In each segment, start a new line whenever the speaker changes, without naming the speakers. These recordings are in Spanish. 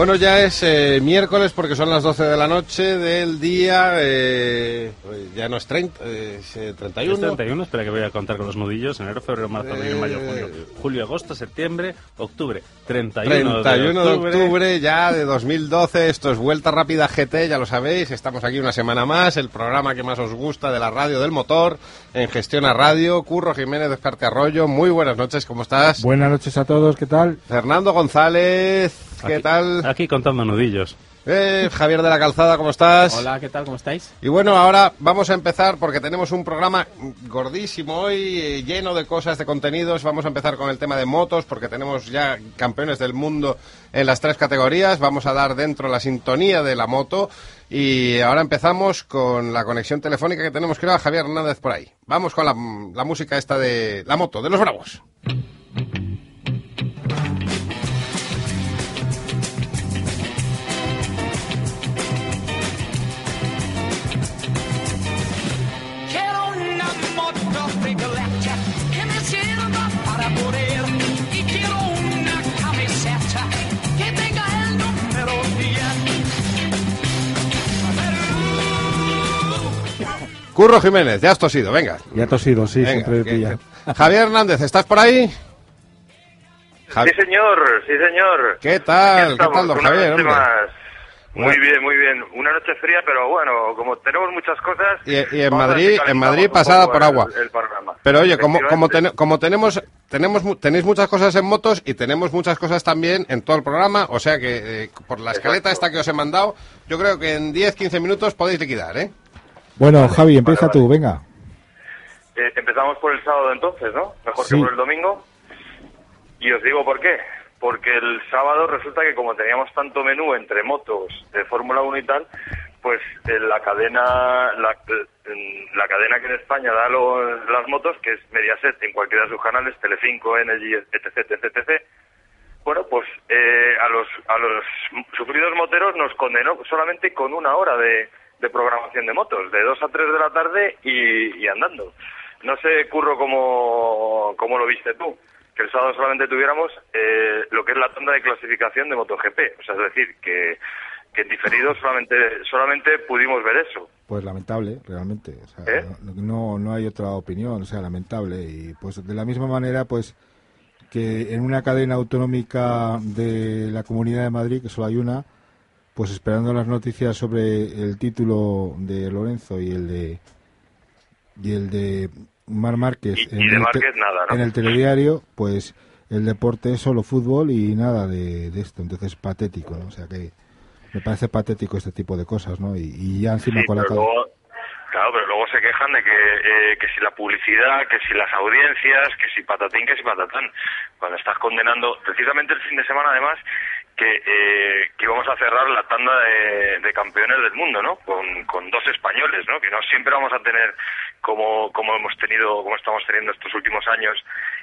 Bueno, ya es eh, miércoles porque son las 12 de la noche del día. Eh, pues ya no es 30, es eh, 31.
Es 31, espera que voy a contar con los nudillos. Enero, febrero, marzo, abril, mayo, junio, julio, agosto, septiembre, octubre. 31,
31
de octubre.
ya de 2012. Esto es Vuelta Rápida GT, ya lo sabéis. Estamos aquí una semana más. El programa que más os gusta de la radio del motor en Gestión a Radio. Curro Jiménez de Escarte Arroyo. Muy buenas noches, ¿cómo estás?
Buenas noches a todos, ¿qué tal?
Fernando González, ¿qué
Aquí-
tal?
Aquí contando nudillos.
Eh, Javier de la Calzada, ¿cómo estás?
Hola, ¿qué tal? ¿Cómo estáis?
Y bueno, ahora vamos a empezar porque tenemos un programa gordísimo hoy, eh, lleno de cosas, de contenidos. Vamos a empezar con el tema de motos porque tenemos ya campeones del mundo en las tres categorías. Vamos a dar dentro la sintonía de la moto. Y ahora empezamos con la conexión telefónica que tenemos, creo, a Javier Hernández por ahí. Vamos con la, la música esta de la moto, de los bravos. Curro Jiménez, ya has tosido, venga.
Ya tosido, sí,
Venga,
siempre
que-
pilla.
Javier Hernández, ¿estás por ahí? Javi-
Sí, señor, sí, señor.
¿Qué tal? ¿Qué tal, don
una
Javier?
Muy
Bueno.
bien, muy bien. Una noche fría, pero bueno, como tenemos muchas cosas.
Y- y en Madrid- en Madrid pasada por
el-
agua.
el programa.
Pero oye, como, como, ten- como tenemos, tenemos mu- tenéis muchas cosas en motos y tenemos muchas cosas también en todo el programa, o sea que eh, por la escaleta
Exacto.
esta que os he mandado, yo creo que en 10-15 minutos podéis liquidar, ¿eh?
Bueno, Javi, empieza
vale,
tú,
vale.
venga.
Eh, empezamos por el sábado entonces, ¿no? Mejor
Sí.
que por el domingo. Y os digo por qué. Porque el sábado resulta que como teníamos tanto menú entre motos de Fórmula 1 y tal, pues eh, la cadena la, la cadena que en España da los- las motos, que es Mediaset en cualquiera de sus canales, Telecinco, Energy, etc, etc, etc, bueno, pues eh, a los a los sufridos moteros nos condenó solamente con una hora de, de programación de motos, de 2 a 3 de la tarde y, y andando. No sé, Curro, cómo, cómo lo viste tú, que el sábado solamente tuviéramos eh, lo que es la tanda de clasificación de MotoGP. O sea, es decir, que, que en diferido solamente, solamente pudimos ver eso.
Pues lamentable, realmente. O sea,
¿Eh?
no, no, no hay otra opinión, o sea, lamentable. Y pues de la misma manera, pues que en una cadena autonómica de la Comunidad de Madrid, que solo hay una, pues esperando las noticias sobre el título de Lorenzo y el de y el de Mar Márquez
Y- y
en,
de
el
Márquez nada, ¿no?
en el telediario, pues el deporte es solo fútbol y nada de, de esto. Entonces, patético, ¿no? O sea que me parece patético este tipo de cosas, ¿no? Y, y ya encima
Sí,
con la
luego, claro, pero luego se quejan de que, eh, que si la publicidad, que si las audiencias, que si patatín, que si patatán. Cuando estás condenando, precisamente el fin de semana además, que, eh, que íbamos a cerrar la tanda de, de campeones del mundo, ¿no? Con, con dos españoles, ¿no? Que no siempre vamos a tener, como, como hemos tenido, como estamos teniendo estos últimos años,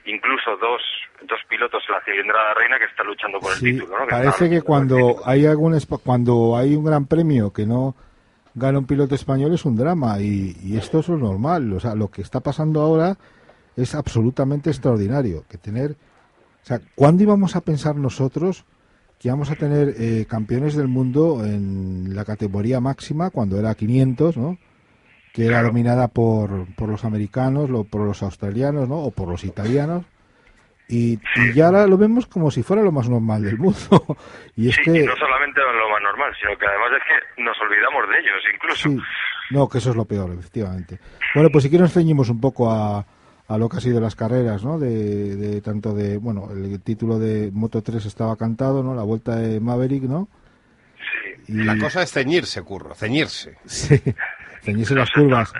incluso dos, dos pilotos en la cilindrada reina que están luchando por el
Sí,
título, ¿no? Que
parece que cuando hay algún cuando hay un gran premio que no gana un piloto español es un drama y, y esto es lo normal. O sea, lo que está pasando ahora es absolutamente extraordinario. Que tener, o sea, ¿cuándo íbamos a pensar nosotros que íbamos a tener eh, campeones del mundo en la categoría máxima cuando era 500, ¿no? Que era
Claro.
dominada por, por los americanos, lo- por los australianos, ¿no? O por los italianos. Y, y ya ahora lo vemos como si fuera lo más normal del mundo. y es
Sí,
que
y no solamente lo más normal, sino que además es que nos olvidamos de ellos incluso.
Sí, no, que eso es lo peor, efectivamente. Bueno, pues si quieres nos ceñimos un poco a, a lo que ha sido las carreras, ¿no? De, de tanto de, bueno, el título de Moto 3 estaba cantado, ¿no? La vuelta de Maverick, ¿no?
Sí.
Y,
La cosa es ceñirse, curro, ceñirse.
Sí, ceñirse las curvas.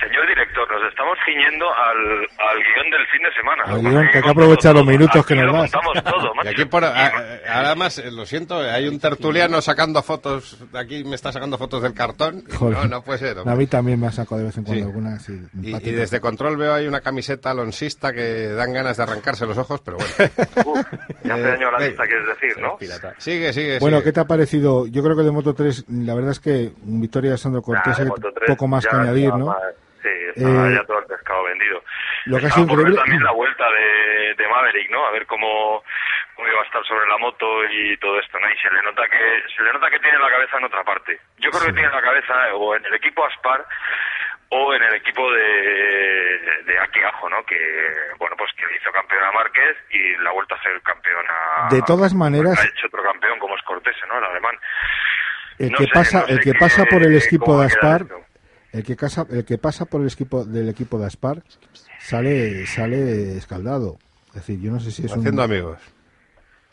Señor director, nos estamos ciñendo al, al guion del fin de semana.
Al guion, que hay que aprovechar los minutos que nos
lo
das.
Y aquí por, a- a- ahora más, eh, lo siento, hay un tertuliano sacando fotos, aquí me está sacando fotos del cartón.
Joder.
No, no puede ser. hombre.
A mí también me ha sacado de vez en cuando
Sí.
alguna. sí,
Y, y desde control veo ahí una camiseta alonsista que dan ganas de arrancarse los ojos, pero bueno.
Uf, y hace
Eh,
daño a la vista, quieres decir, ¿no?
Sigue, sigue,
Bueno,
sigue.
¿qué te ha parecido? Yo creo que de Moto 3, la verdad es que victoria de Sandro Cortés,
Nah, de
hay
Moto 3
poco más
ya
que añadir, ¿no?
más- Sí, estaba
Eh,
ya todo el pescado vendido.
lo que ha sido increíble-
también la vuelta de, de Maverick, ¿no? A ver cómo, cómo iba a estar sobre la moto y todo esto, ¿no? Y se le nota que se le nota que tiene la cabeza en otra parte. Yo creo que tiene la cabeza o en el equipo Aspar o en el equipo de, de aquí abajo, ¿no? Que, bueno, pues que hizo campeón a Márquez y la vuelta a ser campeón a...
De todas maneras-
Ha hecho otro campeón como es Cortés, ¿no? El alemán.
El
No
que
sé,
pasa,
no sé
el que
qué-
pasa por el equipo de Aspar,
esto.
El que casa, el que pasa por el equipo del equipo de Aspar sale sale escaldado. Es decir, yo no sé si es
Haciendo
un
amigos.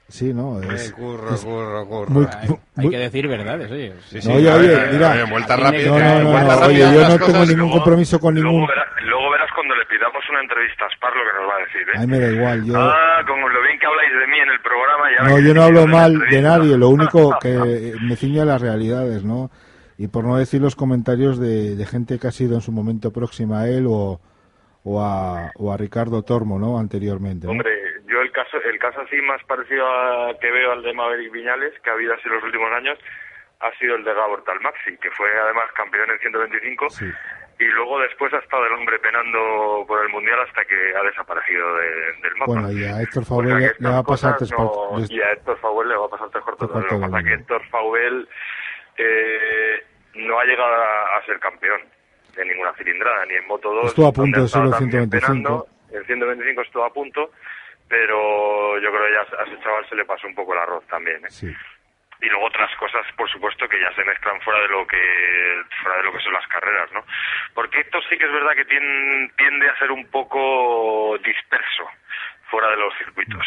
sí, no,
Eh,
es
curro,
es
curro, curro.
muy,
Hay,
muy-
hay que decir verdades, oye.
Sí,
No,
sí,
oye,
a
oye,
ver,
mira.
oye, vuelta rápida.
no, no, no, no, oye, yo no tengo ningún
Luego-
compromiso con ningún
Luego, verá- luego verás cuando le pidamos una entrevista a Aspar lo que nos va a decir, ¿eh?
a mí me da igual, yo
Ah, como lo bien que habláis de mí en el programa. y ahora
no, yo no hablo mal de nadie, lo único que me ciño a las realidades, ¿no? Y por no decir los comentarios de, de gente que ha sido en su momento próxima a él o, o, a, o a Ricardo Tormo, ¿no? Anteriormente. ¿no?
Hombre, yo el caso, el caso así más parecido a que veo al de Maverick Viñales, que ha habido así los últimos años, ha sido el de Gabor Talmaxi, que fue además campeón en 125
Sí.
y luego después ha estado el hombre penando por el mundial hasta que ha desaparecido de- del mapa.
Bueno, y a Héctor
O sea
le, va a pasar tres
no-. Y a Héctor Faubel le va a pasar tres Lo que pasa que Héctor eh, no ha llegado a, a ser campeón de ninguna cilindrada, ni en Moto 2.
Estuvo a punto de ser el
también
125.
penando. En 125 estuvo a punto, pero yo creo que ya a ese chaval se le pasó un poco el arroz también. ¿eh?
Sí.
y luego otras cosas por supuesto que ya se mezclan fuera de lo que fuera de lo que son las carreras no porque esto sí que es verdad que tien- tiende a ser un poco disperso fuera de los circuitos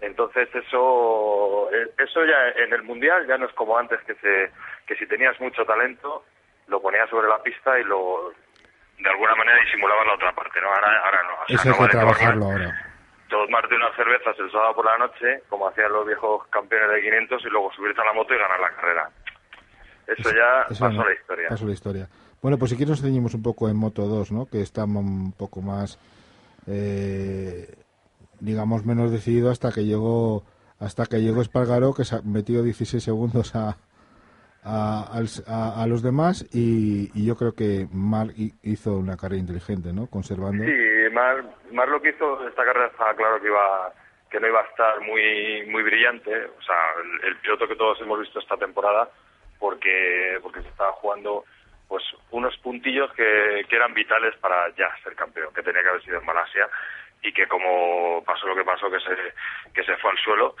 entonces eso eh, eso ya en el mundial ya no es como antes que se que si tenías mucho talento lo ponías sobre la pista y lo de alguna manera disimulabas la otra parte no ahora ahora no O sea,
Eso hay que
tomar-
trabajarlo ahora.
tomarte unas cervezas el sábado por la noche, como hacían los viejos campeones de 500, y luego subirte a la moto y ganar la carrera. Eso ya
Eso
pasó
no,
la historia.
pasó la historia. Bueno, pues si quieres nos ceñimos un poco en Moto 2, ¿no? Que está un poco más, eh, digamos, menos decidido hasta que llegó hasta que llegó Espargaró, que se ha metido 16 segundos a, a, a- los demás y, yo creo que Mar hi- hizo una carrera inteligente, ¿no? Conservando.
Sí, Mar, Mar lo que hizo esta carrera estaba claro que iba que no iba a estar muy muy brillante, o sea, el, el piloto que todos hemos visto esta temporada, porque porque se estaba jugando pues unos puntillos que, que eran vitales para ya ser campeón, que tenía que haber sido en Malasia y que como pasó lo que pasó que se que se fue al suelo,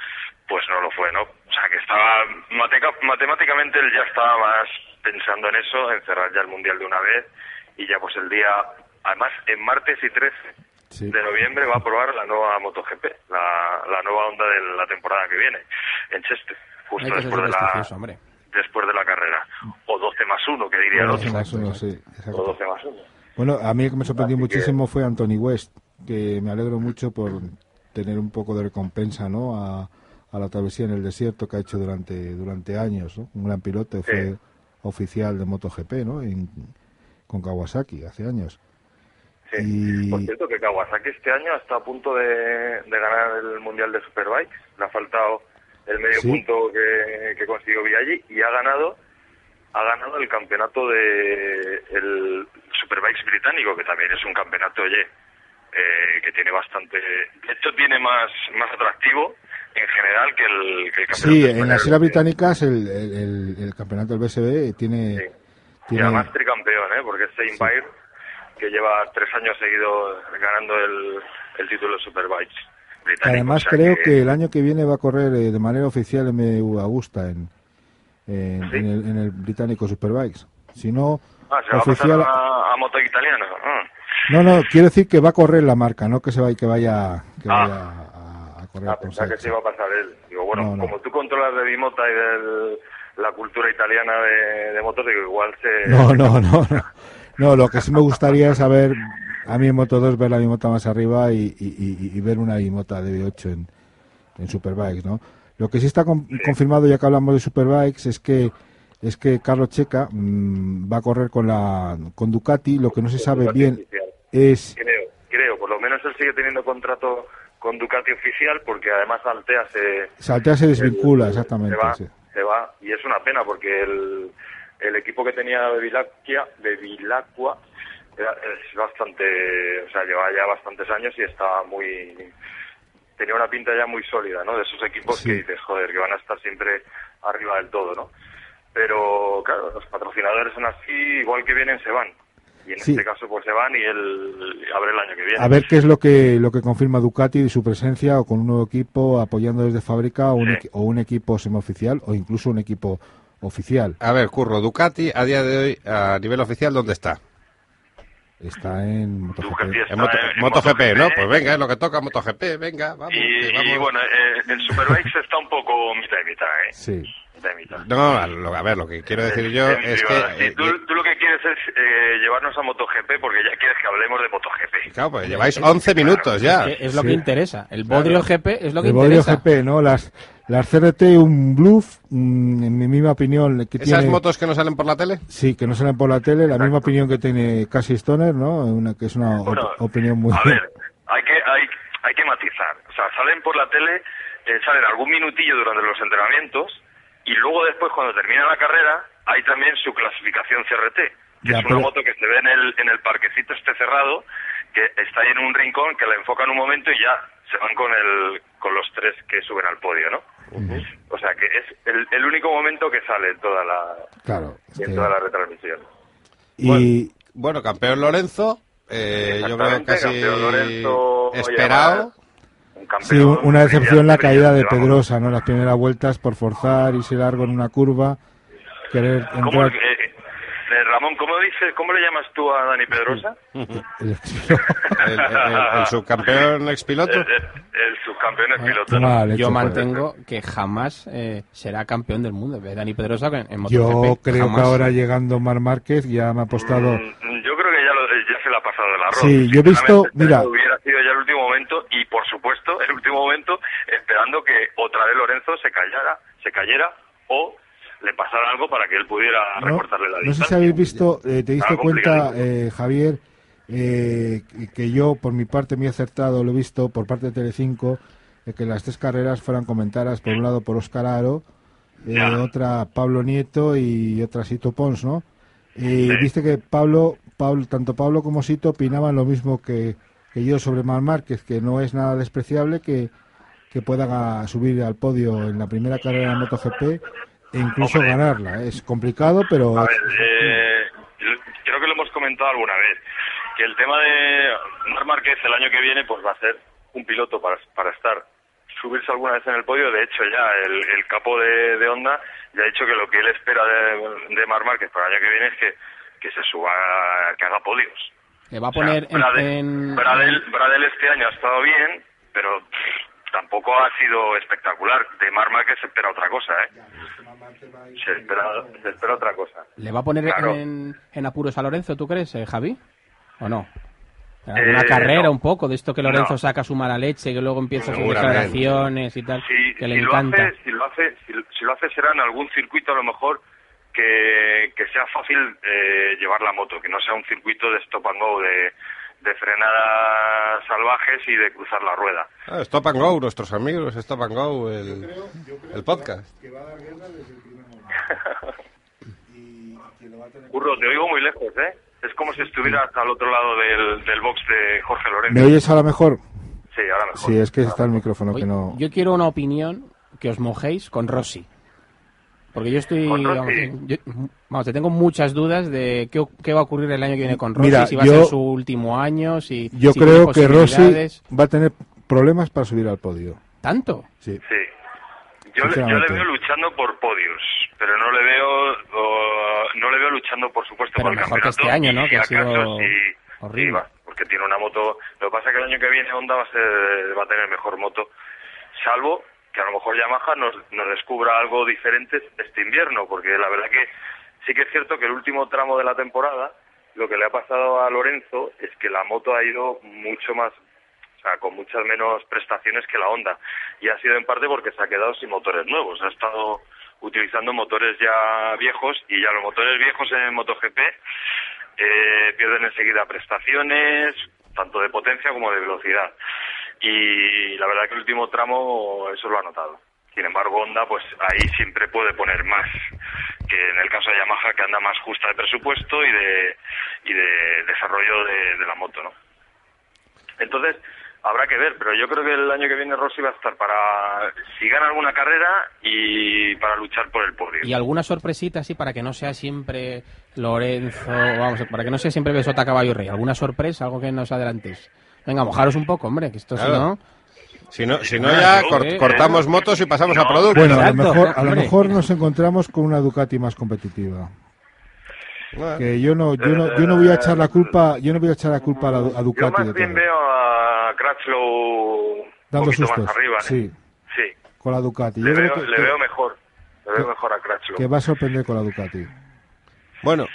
pues no lo fue, ¿no? O sea, que estaba mateca- matemáticamente él ya estaba más pensando en eso, en cerrar ya el mundial de una vez y ya pues el día además en martes y 13
Sí.
de noviembre va a probar la nueva MotoGP, la, la nueva onda de la temporada que viene, en Cheste, justo
ser
después de la
hombre.
después de la carrera. O 12 más 1, que diría el otro.
más uno, sí,
O
exacto.
12 más 1.
Bueno, a mí el que me sorprendió
Así que-
muchísimo fue Anthony West, que me alegro mucho por tener un poco de recompensa, ¿no? A, a la travesía en el desierto que ha hecho durante durante años, ¿no? Un gran piloto, fue oficial de MotoGP, ¿no? En- con Kawasaki hace años.
Sí.
Y-
Por cierto, que Kawasaki este año está a punto de, de ganar el Mundial de Superbikes. Le ha faltado el medio
Sí.
punto que, que consiguió Villaggi y ha ganado ha ganado el campeonato de el Superbikes británico, que también es un campeonato, oye, eh, que tiene bastante... De hecho, tiene más, más atractivo en general que el, que el campeonato
Sí, en las Islas Británicas el, el, campeonato del BSB tiene...
Sí. Y
tiene
además tricampeón, ¿eh? Porque es Saint Baird, que lleva tres años seguidos ganando el, el título de Superbikes británico.
Además
O sea
creo que... el año que viene va a correr eh, de manera oficial MV Augusta en, en,
¿Sí?
en el, en el británico Superbikes. Si no,
Ah, se va
oficial...
a pasar a, a moto italiana. Ah.
No, no, quiero decir que va a correr la marca, no que se vaya, que vaya, que
Ah.
vaya a, a correr
Ah, pensaba que se iba a pasar él. Digo, bueno,
No, no.
como tú controlas de Bimota y de la cultura italiana de, de motos, digo, igual se...
No, no, no, no. No, lo que sí me gustaría es saber A mí en Moto 2 ver la bimota más arriba y, y- y- y ver una bimota de V8 en, en Superbikes, ¿no? Lo que sí está con- confirmado, ya que hablamos de Superbikes, es que es que Carlos Checa mm, va a correr con la con Ducati. Lo que no se sabe
Ducati
bien
oficial.
Es
Creo, creo, por lo menos él sigue teniendo contrato con Ducati oficial porque además Altea se,
Saltea se desvincula,
el-
exactamente.
Se va,
sí.
se va, y es una pena porque el, el equipo que tenía Bevilacqua, Bevilacqua era, es bastante, o sea, lleva ya bastantes años y estaba muy, tenía una pinta ya muy sólida, ¿no? De esos equipos
Sí.
que dices, joder, que van a estar siempre arriba del todo, ¿no? Pero, claro, los patrocinadores son así, igual que vienen, se van. Y en
Sí.
este caso, pues se van y él abre el año que viene.
A ver qué es lo que lo que confirma Ducati de su presencia o con un nuevo equipo apoyando desde fábrica o un,
Sí.
equi- o un equipo semioficial o incluso un equipo oficial.
A ver, Curro, Ducati a día de hoy, a nivel oficial, ¿dónde está?
Está en MotoGP.
Ducati está
En, Moto-
en
MotoGP, ¿no? Pues venga, es lo que toca MotoGP, venga, vamos.
Y,
que vamos.
y, bueno, eh, en Superbikes está un poco mitad y mitad, ¿eh?
Sí.
No, a, lo- a ver, lo que quiero decir yo es
privada.
que...
Sí,
eh,
tú, tú lo que quieres es eh, llevarnos a MotoGP porque ya quieres que hablemos de MotoGP.
Claro, pues lleváis 11 minutos ya.
Que es lo
Sí.
que interesa. El Bodrio GP es lo que
El Bodrio
interesa.
GP, ¿no? Las, las CRT, un bluff, mm, en mi misma opinión, que
¿Esas
tiene...
motos que no salen por la tele?
Sí, que no salen por la tele, la misma opinión que tiene Cassie Stoner, ¿no? Una, que es una op- opinión muy...
A ver, hay que, hay, hay que matizar. O sea, salen por la tele, eh, salen algún minutillo durante los entrenamientos y luego después, cuando termina la carrera, hay también su clasificación CRT, que
Ya,
es
pero-
una moto que se ve en el, en el parquecito este cerrado, que está ahí en un rincón, que la enfocan un momento y ya se van con, el, con los tres que suben al podio, ¿no? O sea, que es el, el único momento que sale en toda la,
Claro.
en
que-
toda la retransmisión.
Y
Bueno, campeón Lorenzo, eh, yo creo
Exactamente,
casi
campeón Lorenzo
esperado.
Un campeón
sí, un- una decepción la caída de. Pedrosa, ¿no? Las primeras vueltas por forzar, irse largo en una curva, querer
¿Cómo,
entrar...
eh, eh, Ramón, ¿cómo, dice, ¿cómo le llamas tú a Dani Pedrosa?
el-
El, el- el subcampeón expiloto.
El, el- el subcampeón es piloto.
Qué
¿no?
Yo mantengo que jamás eh, será campeón del mundo. Dani Pedrosa en, en
Yo creo
jamás.
que ahora llegando Mar Márquez ya me ha apostado...
Mm, Yo creo que ya, lo- ya se le ha pasado el arroz.
Sí, yo he visto- mira.
Hubiera sido ya el último momento y, por supuesto, el último momento esperando que otra vez Lorenzo se callara, se cayera o le pasara algo para que él pudiera
No,
recortarle la
no sé si
distancia.
habéis visto, eh, te diste cuenta, eh, Javier, eh, que- yo por mi parte muy acertado lo he visto por parte de Telecinco, eh, que las tres carreras fueran comentadas por un lado por Óscar Aro, eh, otra Pablo Nieto y otra Sito Pons, ¿no? Y
Sí.
viste que Pablo, Pablo, tanto Pablo como Sito opinaban lo mismo que, que yo sobre Mar Márquez, que no es nada despreciable que, que pueda subir al podio en la primera carrera de MotoGP e incluso
Hombre.
ganarla. Es complicado, pero...
A ver, eh, creo que lo hemos comentado alguna vez, que el tema de Mar Márquez el año que viene pues va a ser un piloto para, para estar, subirse alguna vez en el podio. De hecho, ya el, el capo de, de Honda ya ha dicho que lo que él espera de, de Mar Márquez para el año que viene es que, que se suba, que haga podios.
Le va a
O sea,
poner en-
Bradel,
en,
Bradel- Bradel este año ha estado bien, pero pff, tampoco ha sido espectacular. De Mar Márquez se espera otra cosa, ¿eh? Se espera, se espera otra cosa.
¿Le va a poner
Claro.
en, en apuros a Lorenzo, tú crees, eh, Javi? ¿O no?
Eh,
carrera
no.
un poco, de esto que Lorenzo
No.
saca su mala leche, que luego empieza sus declaraciones y tal,
si,
que le
si
encanta.
Lo hace, si, lo hace, si, si lo hace será en algún circuito a lo mejor que, que sea fácil eh, llevar la moto, que no sea un circuito de stop and go, de, de frenadas salvajes y de cruzar la rueda.
Ah, Stop and Go, nuestros amigos, Stop and Go, el, el podcast.
Curro, te oigo muy lejos, ¿eh? Es como si estuvieras al otro lado del, del box de Jorge Lorenzo.
¿Me oyes ahora mejor?
Sí, ahora mejor.
Sí, es que está el micrófono
Oye,
que no...
Yo quiero una opinión que os mojéis con Rossi. Porque yo estoy. Vamos, yo- vamos, te tengo muchas dudas de qué, qué va a ocurrir el año que viene con Rossi,
Mira,
si va a ser su último año, si.
Yo
si tiene
creo que Rossi va a tener problemas para subir al podio.
¿Tanto?
Sí.
Sí. Yo, le- yo le veo luchando por podios, pero no le veo o, no le veo luchando, por supuesto,
Pero
por el
mejor que este año, ¿no? Que ha sido
sí,
horrible.
sí, va, porque tiene una moto. Lo que pasa es que el año que viene Honda va a, ser, va a tener mejor moto, salvo que a lo mejor Yamaha nos, nos descubra algo diferente este invierno, porque la verdad que sí que es cierto que el último tramo de la temporada lo que le ha pasado a Lorenzo es que la moto ha ido mucho más, o sea, con muchas menos prestaciones que la Honda. Y ha sido en parte porque se ha quedado sin motores nuevos. Ha estado utilizando motores ya viejos y ya los motores viejos en MotoGP eh, pierden enseguida prestaciones, tanto de potencia como de velocidad. Y la verdad que el último tramo eso lo ha notado. Sin embargo, Honda, pues ahí siempre puede poner más que en el caso de Yamaha, que anda más justa de presupuesto y de, y de desarrollo de, la moto, ¿no? Entonces, habrá que ver, pero yo creo que el año que viene Rossi va a estar para, si gana alguna carrera y para luchar por el podio.
Y alguna sorpresita así para que no sea siempre Lorenzo, vamos, para que no sea siempre Besota Caballo Rey. ¿Alguna sorpresa, algo que nos adelantes? Venga, mojaros un poco, hombre, que esto si
Claro.
no...
Si no, si no ya cor- cortamos motos y pasamos a productos.
Bueno, a lo, mejor, a lo mejor nos encontramos con una Ducati más competitiva. Que yo no, yo no, yo no voy a echar la culpa, yo no voy a echar la culpa a, la- a
Yo
Ducati de
más bien
todo.
veo a Crutchlow un
Dando sustos.
más arriba. ¿eh?
Sí,
Sí,
con la Ducati.
le
Yo creo
veo,
que,
le
que-
veo mejor. Le veo
que-
mejor a Crutchlow.
que va a sorprender con la Ducati.
Bueno,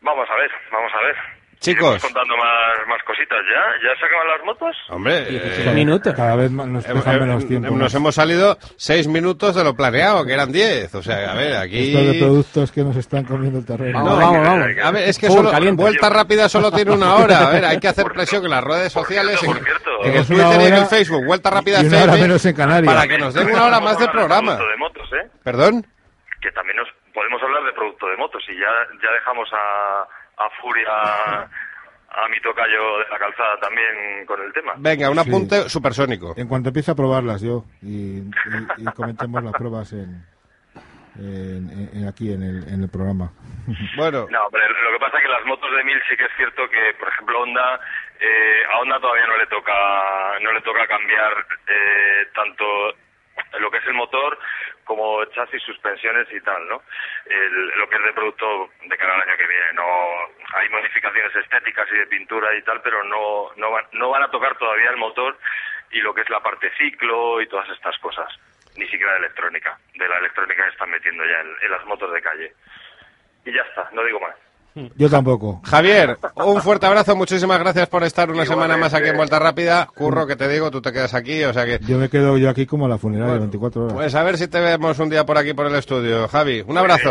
Vamos a ver, vamos a ver.
Chicos.
Contando más, más cositas ya. ¿Ya se acaban las motos?
hombre,
17
eh,
minutos.
Cada vez más nos dejan
eh,
menos tiempo.
nos
más.
hemos salido seis minutos de lo planeado, que eran diez. O sea, a ver, aquí...
Esto de productos que nos están comiendo el terreno.
Vamos,
No,
vamos,
hay que-
vamos.
A ver, es que solo
caliente.
vuelta rápida solo tiene una hora. A ver, hay que hacer
Por
presión en las redes
por
sociales,
cierto,
en,
por cierto.
en el Twitter y en el Facebook. Vuelta rápida
y una hora menos en Canarias.
Para que nos den una hora más de programa.
de motos, ¿eh?
¿Perdón?
Que también nos podemos hablar de producto de motos y ya, ya dejamos a, a Furia, a mi tocayo de la calzada también con el tema.
Venga, un
Sí.
apunte supersónico.
En cuanto empiece a probarlas yo y, y- y comentemos las pruebas en, en- en- en- aquí en el, en el programa.
Bueno,
No, pero lo que pasa es que las motos de 1000 sí que es cierto que, por ejemplo, Honda, eh, a Honda todavía no le toca, no le toca cambiar eh, tanto lo que es el motor como chasis, suspensiones y tal, ¿no? El- lo que es de producto de cara al año que viene. No, hay modificaciones estéticas y de pintura y tal, pero no, no, van, no van a tocar todavía el motor y lo que es la parte ciclo y todas estas cosas. Ni siquiera de electrónica, de la electrónica que están metiendo ya en- en las motos de calle. Y ya está, no digo más.
Yo tampoco.
Javier, un fuerte abrazo, muchísimas gracias por estar una
Igualmente.
semana más aquí en Vuelta Rápida. Curro, que te digo, tú te quedas aquí, o sea que...
Yo me quedo yo aquí como la funeraria, 24 horas.
Pues a ver si te vemos un día por aquí por el estudio. Javi, un abrazo.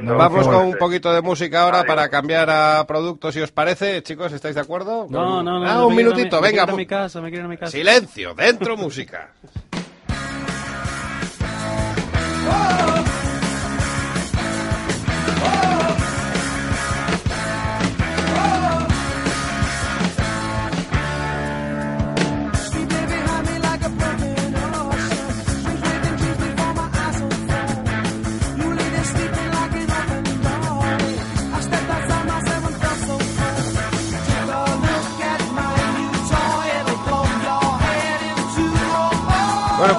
bien.
Vamos con un poquito de música ahora
Adiós.
para cambiar a productos, si os parece. Chicos, ¿estáis de acuerdo?
No, no, no.
Ah,
me
un
a
minutito,
me
venga.
a mi casa, me a mi casa.
Silencio, dentro música.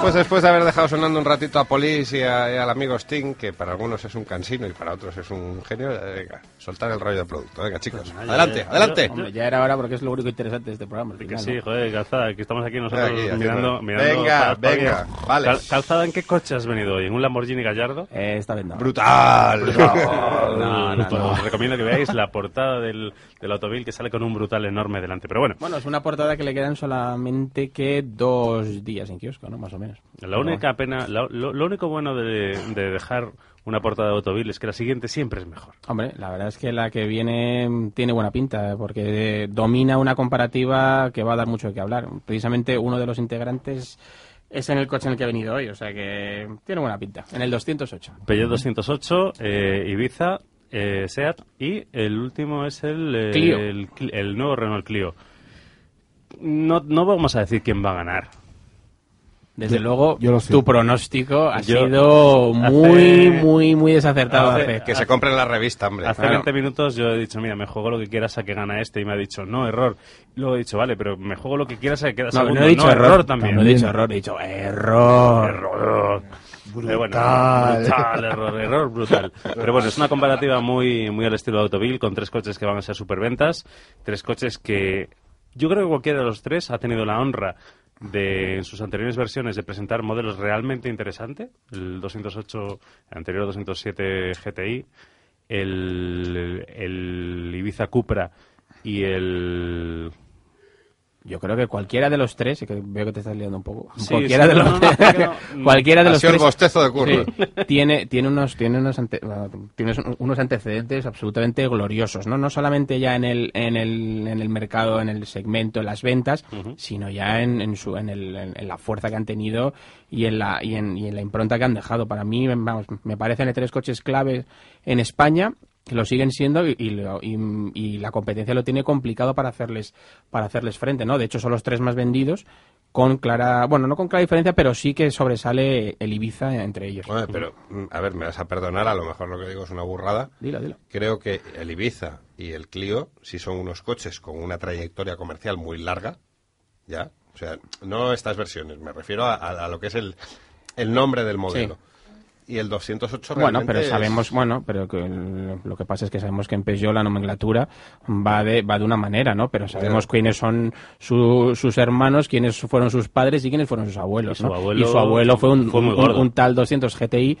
Pues después de haber dejado sonando un ratito a Police y, a- y al amigo Sting, que para algunos es un cansino y para otros es un genio, eh, venga, soltar el rollo de producto. Venga, chicos,
Pues
adelante, adelante.
Hombre, ya era hora porque es lo único interesante de este programa.
Que
final,
sí,
¿no?
joder, calzada, que estamos aquí nosotros
Aquí,
mirando, mirando.
Venga, venga, vale.
Cal- calzada, ¿en qué coche has venido hoy? ¿En un Lamborghini Gallardo?
Eh, está bien, no.
Brutal.
No, no, no. Os recomiendo que veáis la portada del, del automóvil que sale con un brutal enorme delante. Pero bueno,
Bueno, es una portada que le quedan solamente que dos días en kiosco, ¿no? Más o menos.
la única pena, la- lo, lo único bueno de, de dejar una portada de automóvil es que la siguiente siempre es mejor.
Hombre, la verdad es que la que viene mm, tiene buena pinta, porque domina una comparativa que va a dar mucho de qué hablar. Precisamente uno de los integrantes es en el coche en el que he venido hoy, o sea que tiene buena pinta. En el 208.
Peugeot 208, eh, Ibiza, eh, Seat y el último es el, eh,
Clio.
el, nuevo Renault Clio. No, no vamos a decir quién va a ganar.
Desde
Yo-
luego,
yo
tu pronóstico ha
Yo-
sido muy,
Hace-
muy, muy desacertado.
hace-
Hace-
Que se compren la revista, hombre.
Hace
Claro.
20 minutos yo he dicho, mira, me juego lo que quieras a que gana este. Y me ha dicho, no, error. Y luego he dicho, vale, pero me juego lo que quieras a que queda
No,
segundo.
no he dicho error,
también.
No he dicho error, he dicho error.
Error. Brutal, error, error brutal. Pero bueno, es una comparativa muy, muy al estilo de Autovil, con tres coches que van a ser superventas, tres coches que yo creo que cualquiera de los tres ha tenido la honra de, en sus anteriores versiones, de presentar modelos realmente interesantes. El 208, el anterior 207 GTI, el, el Ibiza Cupra y el
Yo creo que cualquiera de los tres, y que veo que te estás liando un poco,
Sí,
cualquiera,
sí,
de
no,
los,
no, no,
cualquiera de
Ha
los
sido el
tres
bostezo de curro.
Sí, tiene, tiene, unos, tiene, unos ante- bueno, tiene unos antecedentes absolutamente gloriosos, ¿no? No solamente ya en el, en el, en el mercado, en el segmento, en las ventas, sino ya en, en, su, en, el, en, en la fuerza que han tenido y en, la, y, en, y en la impronta que han dejado. Para mí, vamos, me parecen tres coches claves en España que lo siguen siendo y, y lo- y- y la competencia lo tiene complicado para hacerles para hacerles frente no de hecho son los tres más vendidos con clara bueno no con clara diferencia pero sí que sobresale el Ibiza entre ellos.
Pero, mm, a ver, me vas a perdonar, a lo mejor lo que digo es una burrada.
dilo dilo.
Creo que el Ibiza y el Clio, si son unos coches con una trayectoria comercial muy larga, ya, o sea, no estas versiones, me refiero a, a- a lo que es el, el nombre del modelo. Y el 208
bueno pero
es-
sabemos bueno pero que el- lo que pasa es que sabemos que en Peugeot la nomenclatura va de va de una manera no pero sabemos
Ya.
quiénes son su- sus hermanos quiénes fueron sus padres y quiénes fueron sus abuelos
Y su
¿no?
abuelo
y su abuelo fue un,
fue muy
un-
gordo.
un tal 200 GTI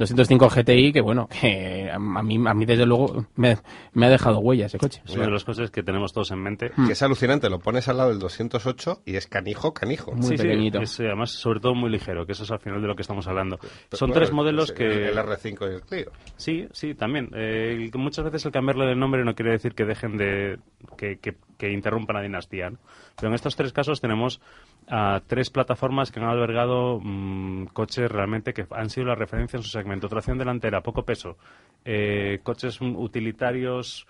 205 GTI que bueno que a mí a mí desde luego me, me ha dejado huella ese coche
es uno de los coches que tenemos todos en mente.
que es alucinante, lo pones al lado del 208 y es canijo, canijo.
Muy
sí, sí,
pequeñito.
es, eh, además, sobre todo muy ligero, que eso es al final de lo que estamos hablando. Son
Bueno,
tres modelos que...
El R5 y el Clio.
Sí, sí, también. Eh, muchas veces el cambiarle de nombre no quiere decir que dejen de... que, que- que interrumpan la dinastía, ¿no? Pero en estos tres casos tenemos a tres plataformas que han albergado mm, coches realmente que han sido la referencia en su segmento. Tracción delantera, poco peso. Eh, coches utilitarios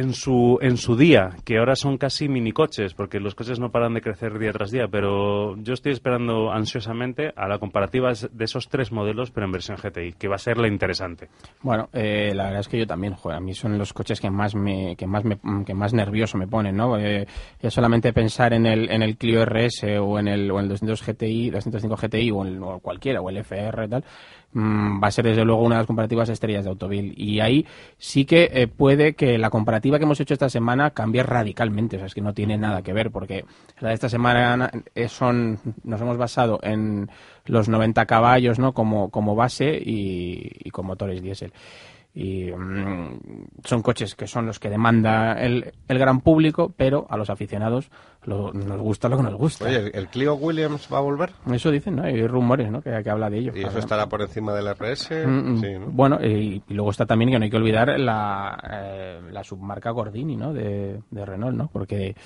en su en su día, que ahora son casi minicoches, porque los coches no paran de crecer día tras día, pero yo estoy esperando ansiosamente a la comparativa de esos tres modelos, pero en versión GTI, que va a ser la interesante.
Bueno, eh, la verdad es que yo también, joder, a mí son los coches que más me, que más me, que más nervioso me ponen, ¿no? Eh, ya solamente pensar en el, en el Clio RS o en el, o el 200 GTI, 205 GTI o, en, o cualquiera, o el FR y tal, mm, va a ser desde luego una de las comparativas estrellas de Autovil. Y ahí sí que eh, puede que la comparativa que hemos hecho esta semana cambie radicalmente, o sea, es que no tiene nada que ver, porque la de esta semana eh, son, nos hemos basado en los 90 caballos, ¿no? Como, como base y, y con motores diésel. Y mm, son coches que son los que demanda el, el gran público, pero a los aficionados lo- nos gusta lo que nos gusta.
Oye, ¿el- ¿el Clio Williams va a volver?
Eso dicen, ¿no? Hay rumores, ¿no? Que, que habla de ello.
¿Y eso estará por encima del RS?
Mm, mm.
Sí, ¿no?
Bueno, y, y luego está también que no hay que olvidar la, eh, la submarca Gordini, ¿no? De, de Renault, ¿no? Porque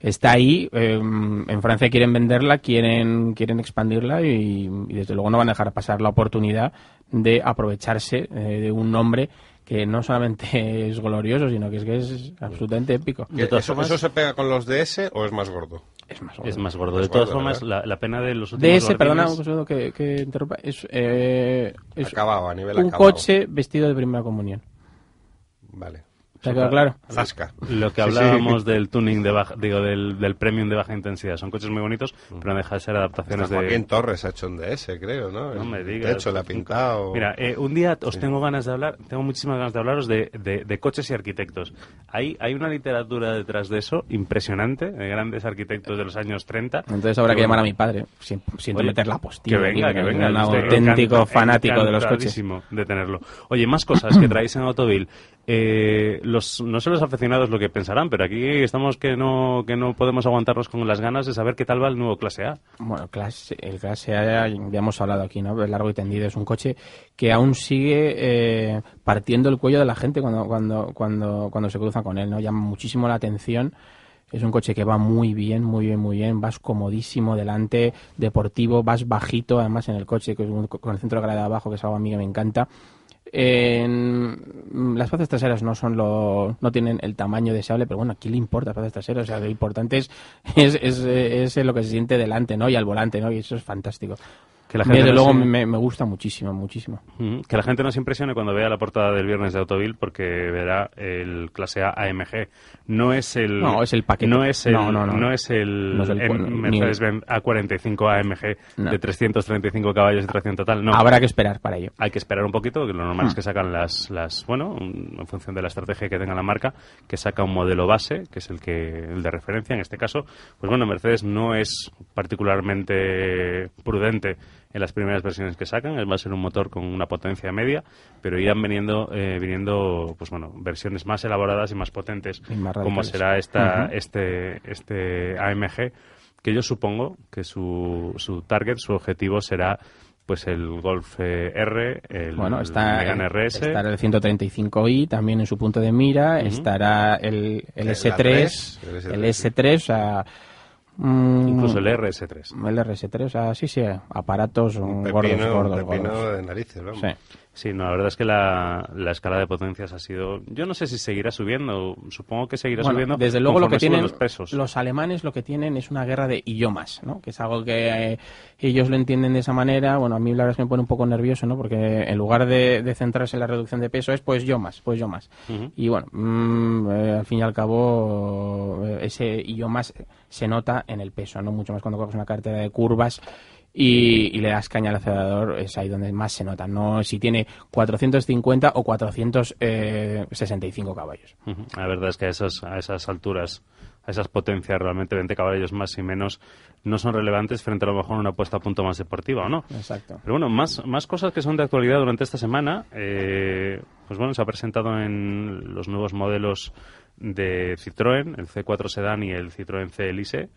está ahí, eh, en Francia quieren venderla, quieren, quieren expandirla y, y desde luego no van a dejar pasar la oportunidad de aprovecharse eh, de un nombre que no solamente es glorioso, sino que es que es absolutamente épico.
¿Que ¿Eso, ¿Eso se pega con los DS o es más gordo?
Es más
Es más gordo.
Más
De todas
gordo,
formas, la, la pena de los últimos
DS, perdona segundo que, que interrumpa, es, eh, es
Acabado, a nivel
un
acabado.
coche vestido de primera comunión.
Vale.
¿Te ha quedado claro?
Zasca.
Lo que
Sí, sí.
hablábamos del tuning de baja, digo, del, del premium de baja intensidad. Son coches muy bonitos, pero no deja de ser adaptaciones
Hasta
de...
Joaquín Torres ha hecho un DS, creo, ¿no?
No me digas.
techo le ha pintado.
Mira, eh, un día os tengo ganas de hablar, tengo muchísimas ganas de hablaros de, de- de coches y arquitectos. Hay, hay una literatura detrás de eso impresionante, de grandes arquitectos de los años 30.
Entonces habrá que llamar a mi padre. Si- Siento
Oye,
meter la postilla.
Que venga,
aquí,
que venga.
Un auténtico
encanta-
fanático de los coches.
de tenerlo. Oye, más cosas que traéis en Autoville. Eh, los, no sé los aficionados lo que pensarán, pero aquí estamos que no, que no podemos aguantarnos con las ganas de saber qué tal va el nuevo Clase A.
Bueno, clase, el clase A ya, hemos hablado aquí, ¿no? Es largo y tendido. Es un coche que aún sigue eh, partiendo el cuello de la gente cuando, cuando, cuando, cuando se cruza con él, ¿no? Llama muchísimo la atención. Es un coche que va muy bien, muy bien, muy bien. Vas comodísimo delante, deportivo, vas bajito, además en el coche, con el centro de gravedad abajo, que es algo a mí que me encanta. En- las plazas traseras no son lo, no tienen el tamaño deseable, pero bueno, aquí le importa las plazas traseras? O sea, lo importante es, es, es, es lo que se siente delante, ¿no? Y al volante, ¿no? Y eso es fantástico.
Que la gente
desde
no
luego
se-
me, me gusta muchísimo, muchísimo.
Que la gente no se impresione cuando vea la portada del viernes de Autoville porque verá el clase A AMG. No es el
No, es el paquete.
No es el
No, no, no.
es el,
No es el cu- ni el-
Mercedes-Benz A45 AMG
No.
de 335 caballos de tracción total. No.
Habrá que esperar para ello.
Hay que esperar un poquito, que lo normal es que sacan las, las, bueno, un- en función de la estrategia que tenga la marca, que saca un modelo base, que es el que el de referencia en este caso. Pues bueno, Mercedes no es particularmente prudente en las primeras versiones que sacan. Va a ser un motor con una potencia media, pero irán viniendo, eh, viniendo pues bueno, versiones más elaboradas y más potentes,
Y más
como será esta, este, este AMG, que yo supongo que su, su target, su objetivo será pues el Golf eh, R, el
Bueno, está,
Megane RS.
estará el 135i también en su punto de mira, estará el, el
El
S3,
A3, el
el
S3,
S3, o sea... mm,
Incluso el RS3.
El RS3, o sea, sí, sí, aparatos
Un
gordos,
pepino,
gordos,
un pepino
gordos.
de narices, vamos.
Sí.
Sí, no, la verdad es que la, la escala de potencias ha sido... Yo no sé si seguirá subiendo, supongo que seguirá
Bueno,
subiendo.
desde luego lo que tienen
los pesos.
los alemanes lo que tienen es una guerra de idiomas, ¿no? Que es algo que eh, ellos lo entienden de esa manera. Bueno, a mí la verdad es que me pone un poco nervioso, ¿no? Porque en lugar de, de centrarse en la reducción de peso es pues yo más, pues yo más. Y bueno, mm, eh, al fin y al cabo eh, ese yo más se nota en el peso, ¿no? Mucho más cuando coges una cartera de curvas y, y le das caña al acelerador, es ahí donde más se nota. No si tiene 450 o 465 caballos.
Ujú. La verdad es que a esas, a esas alturas, a esas potencias, realmente 20 caballos más y menos no son relevantes frente a lo mejor a una puesta a punto más deportiva, ¿o no?
Exacto.
Pero bueno, más, más cosas que son de actualidad durante esta semana. Eh, pues bueno, se ha presentado en los nuevos modelos de Citroën, el C4 Sedan y el Citroën C Elise.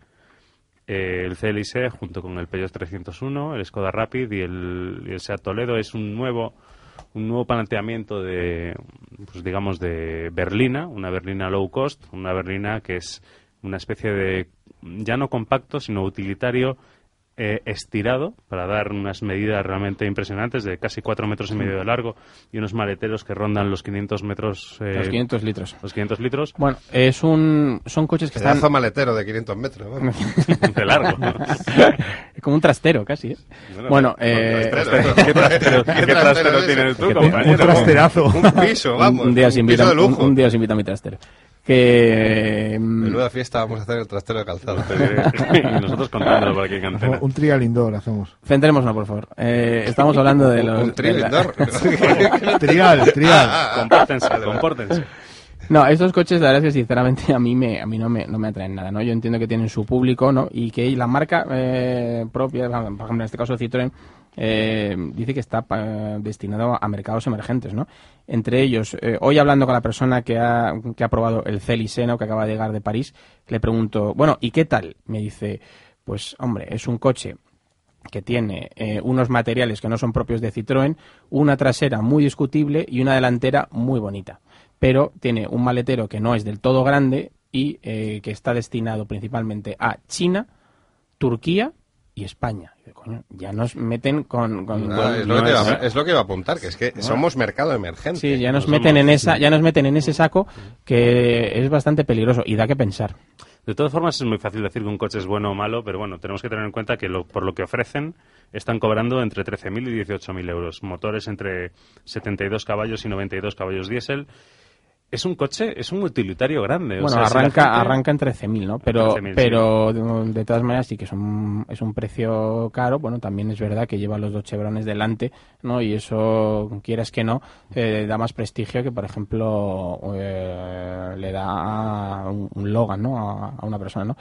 El C Elise junto con el Peugeot 301, el Skoda Rapid y el, y Seat Toledo. Es un nuevo un nuevo planteamiento de pues digamos de berlina, una berlina low cost, una berlina que es una especie de ya no compacto, sino utilitario eh, estirado para dar unas medidas realmente impresionantes de casi 4 metros y medio de largo y unos maleteros que rondan los 500 metros eh,
Los 500 litros.
los 500 litros
Bueno, es un, son coches que
Pedazo
están
maletero de 500 metros. vamos.
de largo ¿no?
como un trastero casi. ¿eh?
Bueno,
Bueno,
con
eh,
trastero.
¿Qué trastero,
¿Qué
qué
trastero
trastero
es
tienes tú, compañero?
Un trasterazo.
Un piso, vamos.
un, un día os
un
invita,
piso de
un,
lujo.
un día os invita a mi trastero. Que mm,
Menuda fiesta vamos a hacer el trastero de calzado.
y nosotros contándolo por aquí en antena.
Un trial indoor hacemos.
centrémonos, por favor. Eh, estamos hablando de los.
Un
la-
indoor.
Trial, trial.
Ah, ah,
compórtense compórtense
No, estos coches, la verdad es que sinceramente a mí me, a mí no me, no me atraen nada, ¿no? Yo entiendo que tienen su público, ¿no? Y que la marca eh, propia, por ejemplo, en este caso Citroën, eh, dice que está pa- destinado a mercados emergentes, ¿no? Entre ellos, eh, hoy hablando con la persona que ha, que ha probado el Celice, ¿no? Que acaba de llegar de París, le pregunto, bueno, ¿y qué tal? Me dice, pues, hombre, es un coche que tiene eh, unos materiales que no son propios de Citroën, una trasera muy discutible y una delantera muy bonita. Pero tiene un maletero que no es del todo grande y eh, que está destinado principalmente a China, Turquía y España. Coño, ya nos meten con... con-
Ah,
con-
es, lo que
no
iba,
es-
a- es lo que iba a apuntar, que es que somos mercado emergente.
Sí, ya nos
no
meten
somos-
en esa, ya nos meten en ese saco que es bastante peligroso y da que pensar.
De todas formas, es muy fácil decir que un coche es bueno o malo, pero bueno, tenemos que tener en cuenta que lo- por lo que ofrecen están cobrando entre 13.000 y 18.000 euros. Motores entre 72 caballos y 92 caballos diésel. Es un coche, es un utilitario grande. o
Bueno,
si
arranca,
gente-
arranca en 13.000, ¿no? Pero,
13.000, sí.
pero de, de todas maneras sí que es un, es un precio caro. Bueno, también es verdad que lleva los dos chevrones delante, ¿no? Y eso, quieras que no, eh, da más prestigio que, por ejemplo, eh, le da un, un Logan, ¿no? A, a una persona, ¿no?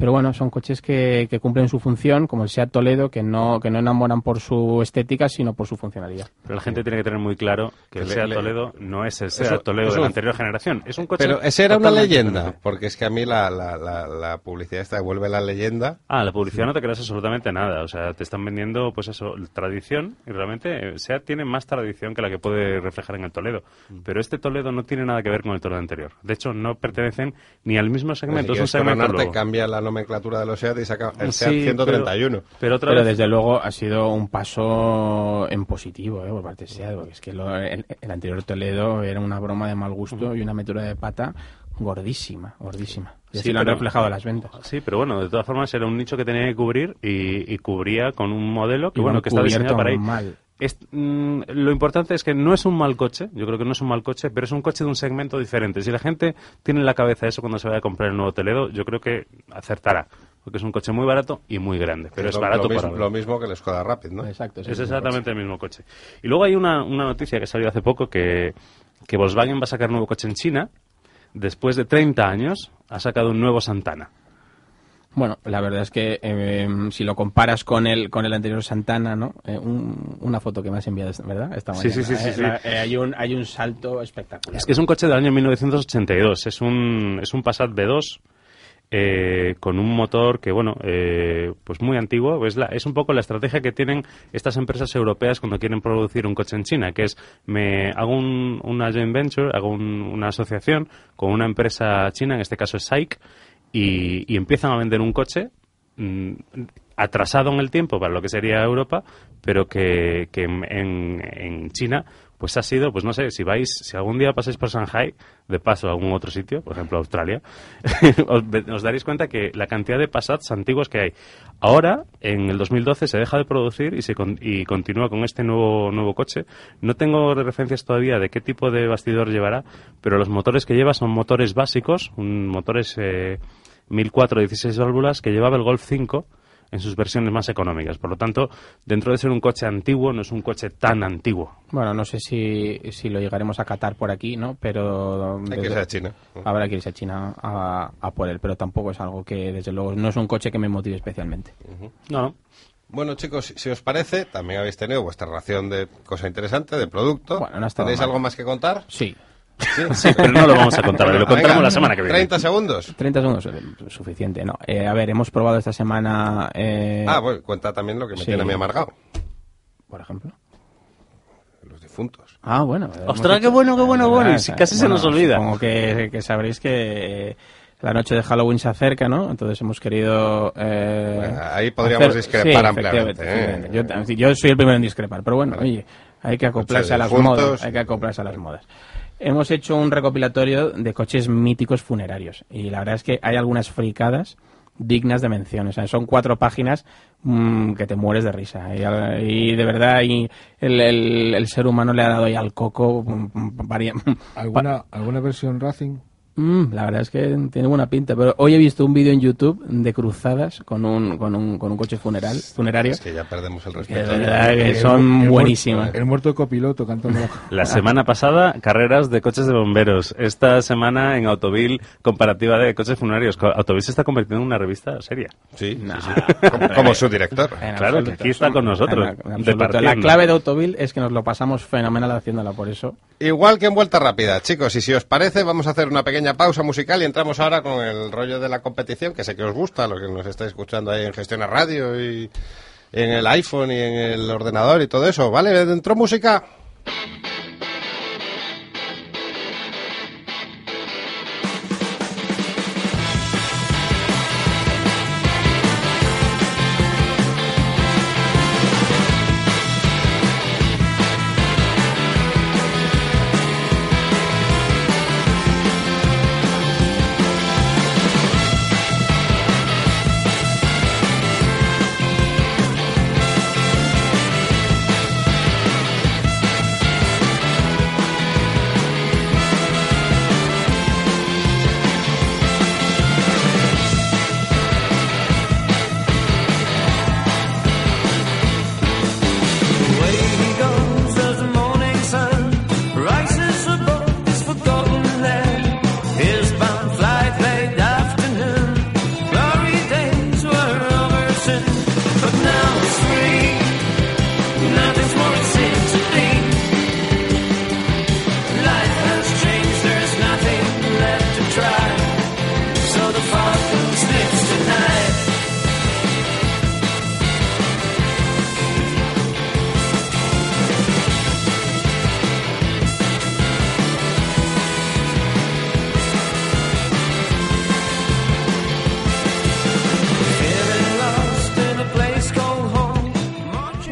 Pero bueno, son coches que, que cumplen su función, como el Seat Toledo, que no, que no enamoran por su estética, sino por su funcionalidad.
Pero la gente tiene que tener muy claro que el
le-
Seat
le-
Toledo no es el
Eso-
Seat Toledo
eso-
de la anterior generación. Es un coche.
Pero esa era una leyenda,
diferente.
porque es que a mí la, la, la, la publicidad esta devuelve la leyenda.
Ah, la publicidad no te creas absolutamente nada. O sea, te están vendiendo, pues eso, tradición. Y realmente, eh, SEAT tiene más tradición que la que puede reflejar en el Toledo. Pero este Toledo no tiene nada que ver con el Toledo anterior. De hecho, no pertenecen ni al mismo segmento.
Si
Es un segmento luego.
cambia la nomenclatura de los SEAT y saca el
Sí,
SEAT
pero-
131.
Pero, otra
Pero
vez,
desde luego ha sido un paso en positivo ¿eh? por parte de SEAT, porque es que lo- el, el anterior Toledo era una broma de mal gusto y una metura de pata gordísima, gordísima. Y
Sí,
así lo han
pero-
reflejado las ventas.
Sí, pero bueno, de todas formas era un nicho que tenía que cubrir y, y cubría con un modelo que
Y
bueno que está diseñado para ir.
mal.
Es- mm, lo importante es que no es un mal coche, yo creo que no es un mal coche, pero es un coche de un segmento diferente. Si la gente tiene en la cabeza eso cuando se vaya a comprar el nuevo Toledo, yo creo que acertará, porque es un coche muy barato y muy grande, pero es
lo,
barato
lo mismo, lo mismo que el Skoda Rapid, ¿no?
Exacto.
Es exactamente el mismo coche. Y luego hay una, una noticia que salió hace poco que, que Volkswagen va a sacar nuevo coche en China. Después de 30 años ha sacado un nuevo Santana.
Bueno, la verdad es que eh, si lo comparas con el con el anterior Santana, ¿no? Eh, un- una foto que me has enviado, ¿verdad? Esta
Sí,
mañana,
sí, sí, sí,
eh,
sí.
la- eh, hay un hay un salto espectacular.
Es que es un coche del año 1982. Es un, es un Passat B2 eh, con un motor que, bueno, eh, pues muy antiguo. Es, la, es un poco la estrategia que tienen estas empresas europeas cuando quieren producir un coche en China, que es me hago un- una joint venture, hago un- una asociación con una empresa china, en este caso es SAIC, y, y empiezan a vender un coche mm, atrasado en el tiempo para lo que sería Europa, pero que, que en, en- China pues ha sido, pues no sé, si vais, si algún día pasáis por Shanghai, de paso a algún otro sitio, por ejemplo Australia, os daréis cuenta que la cantidad de Passats antiguos que hay. Ahora, en el 2012, se deja de producir y se con- y continúa con este nuevo nuevo coche. No tengo referencias todavía de qué tipo de bastidor llevará, pero los motores que lleva son motores básicos, un, motores eh, 1004 16 válvulas que llevaba el Golf 5 en sus versiones más económicas. Por lo tanto, dentro de ser un coche antiguo, no es un coche tan antiguo.
Bueno, no sé si, si lo llegaremos a catar por aquí, ¿no? Pero
Hay que irse a China.
habrá que irse a China a, a por él, pero tampoco es algo que, desde luego, no es un coche que me motive especialmente.
No, no.
Bueno, chicos, si- os parece, también habéis tenido vuestra ración de cosa interesante, de producto.
Bueno, no
¿Tenéis
mal.
algo más que contar?
Sí,
Sí, pero no lo vamos a contar, lo
Venga,
contamos la semana que viene.
30 segundos.
30 segundos eh, suficiente, ¿no? Eh, a ver, hemos probado esta semana, eh,
Ah, bueno, cuenta también lo que me
sí.
tiene a mí amargado.
por ejemplo.
Los difuntos.
Ah, bueno.
Ostras, qué bueno, qué bueno,
Ah,
bueno, casi se nos olvida.
Supongo que, que sabréis que eh, la noche de Halloween se acerca, ¿no? Entonces hemos querido... eh,
Bueno, ahí podríamos discrepar ampliamente,
efectivamente,
¿eh?
Yo, yo soy el primero en discrepar, pero bueno, oye, hay que acoplarse
Noche
a las modas. Hay que acoplarse a las modas. Hemos hecho un recopilatorio de coches míticos funerarios y la verdad es que hay algunas fricadas dignas de mención. O sea, son cuatro páginas mm, que te mueres de risa. Y, de verdad el, ser humano le ha dado ahí al coco mm, mm, varia-
¿Alguna, ¿Alguna versión Racing?
Mm, la verdad es que tiene buena pinta, pero hoy he visto un vídeo en YouTube de cruzadas con un, con un, con un coche funeral, funerario.
Es que ya perdemos el
que
respeto.
de verdad que
El-
son
el muerto-
buenísimas.
El muerto copiloto cantando.
La semana pasada, carreras de coches de bomberos. Esta semana, en Autovil, comparativa de coches funerarios. Autovil se está convirtiendo en una revista seria.
Sí, sí,
Nah.
sí. Como, como su director.
En
Claro,
absoluto.
que aquí está con nosotros,
En- en absoluto. La clave de Autovil es que nos lo pasamos fenomenal haciéndola, por eso.
Igual que en Vuelta Rápida, chicos, y si os parece, vamos a hacer una pequeña pausa musical y entramos ahora con el rollo de la competición, que sé que os gusta, lo que nos estáis escuchando ahí en Gestiona Radio y en el iPhone y en el ordenador y todo eso, ¿vale? Dentro música.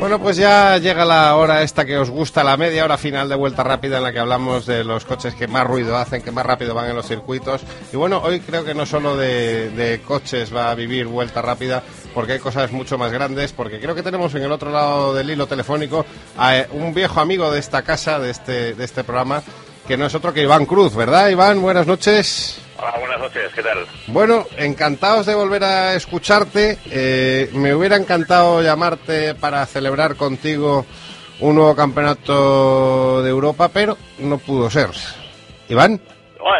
Bueno, pues ya llega la hora esta que os gusta, la media hora final de Vuelta Rápida en la que hablamos de los coches que más ruido hacen, que más rápido van en los circuitos. Y bueno, hoy creo que no solo de, coches va a vivir Vuelta Rápida, porque hay cosas mucho más grandes, porque creo que tenemos en el otro lado del hilo telefónico a eh, un viejo amigo de esta casa, de este, de este programa, que no es otro que Iván Cruz, ¿verdad, Iván? Buenas noches.
Hola, buenas noches, ¿qué tal?
Bueno, encantados de volver a escucharte. Eh, me hubiera encantado llamarte para celebrar contigo un nuevo campeonato de Europa, pero no pudo ser. Iván,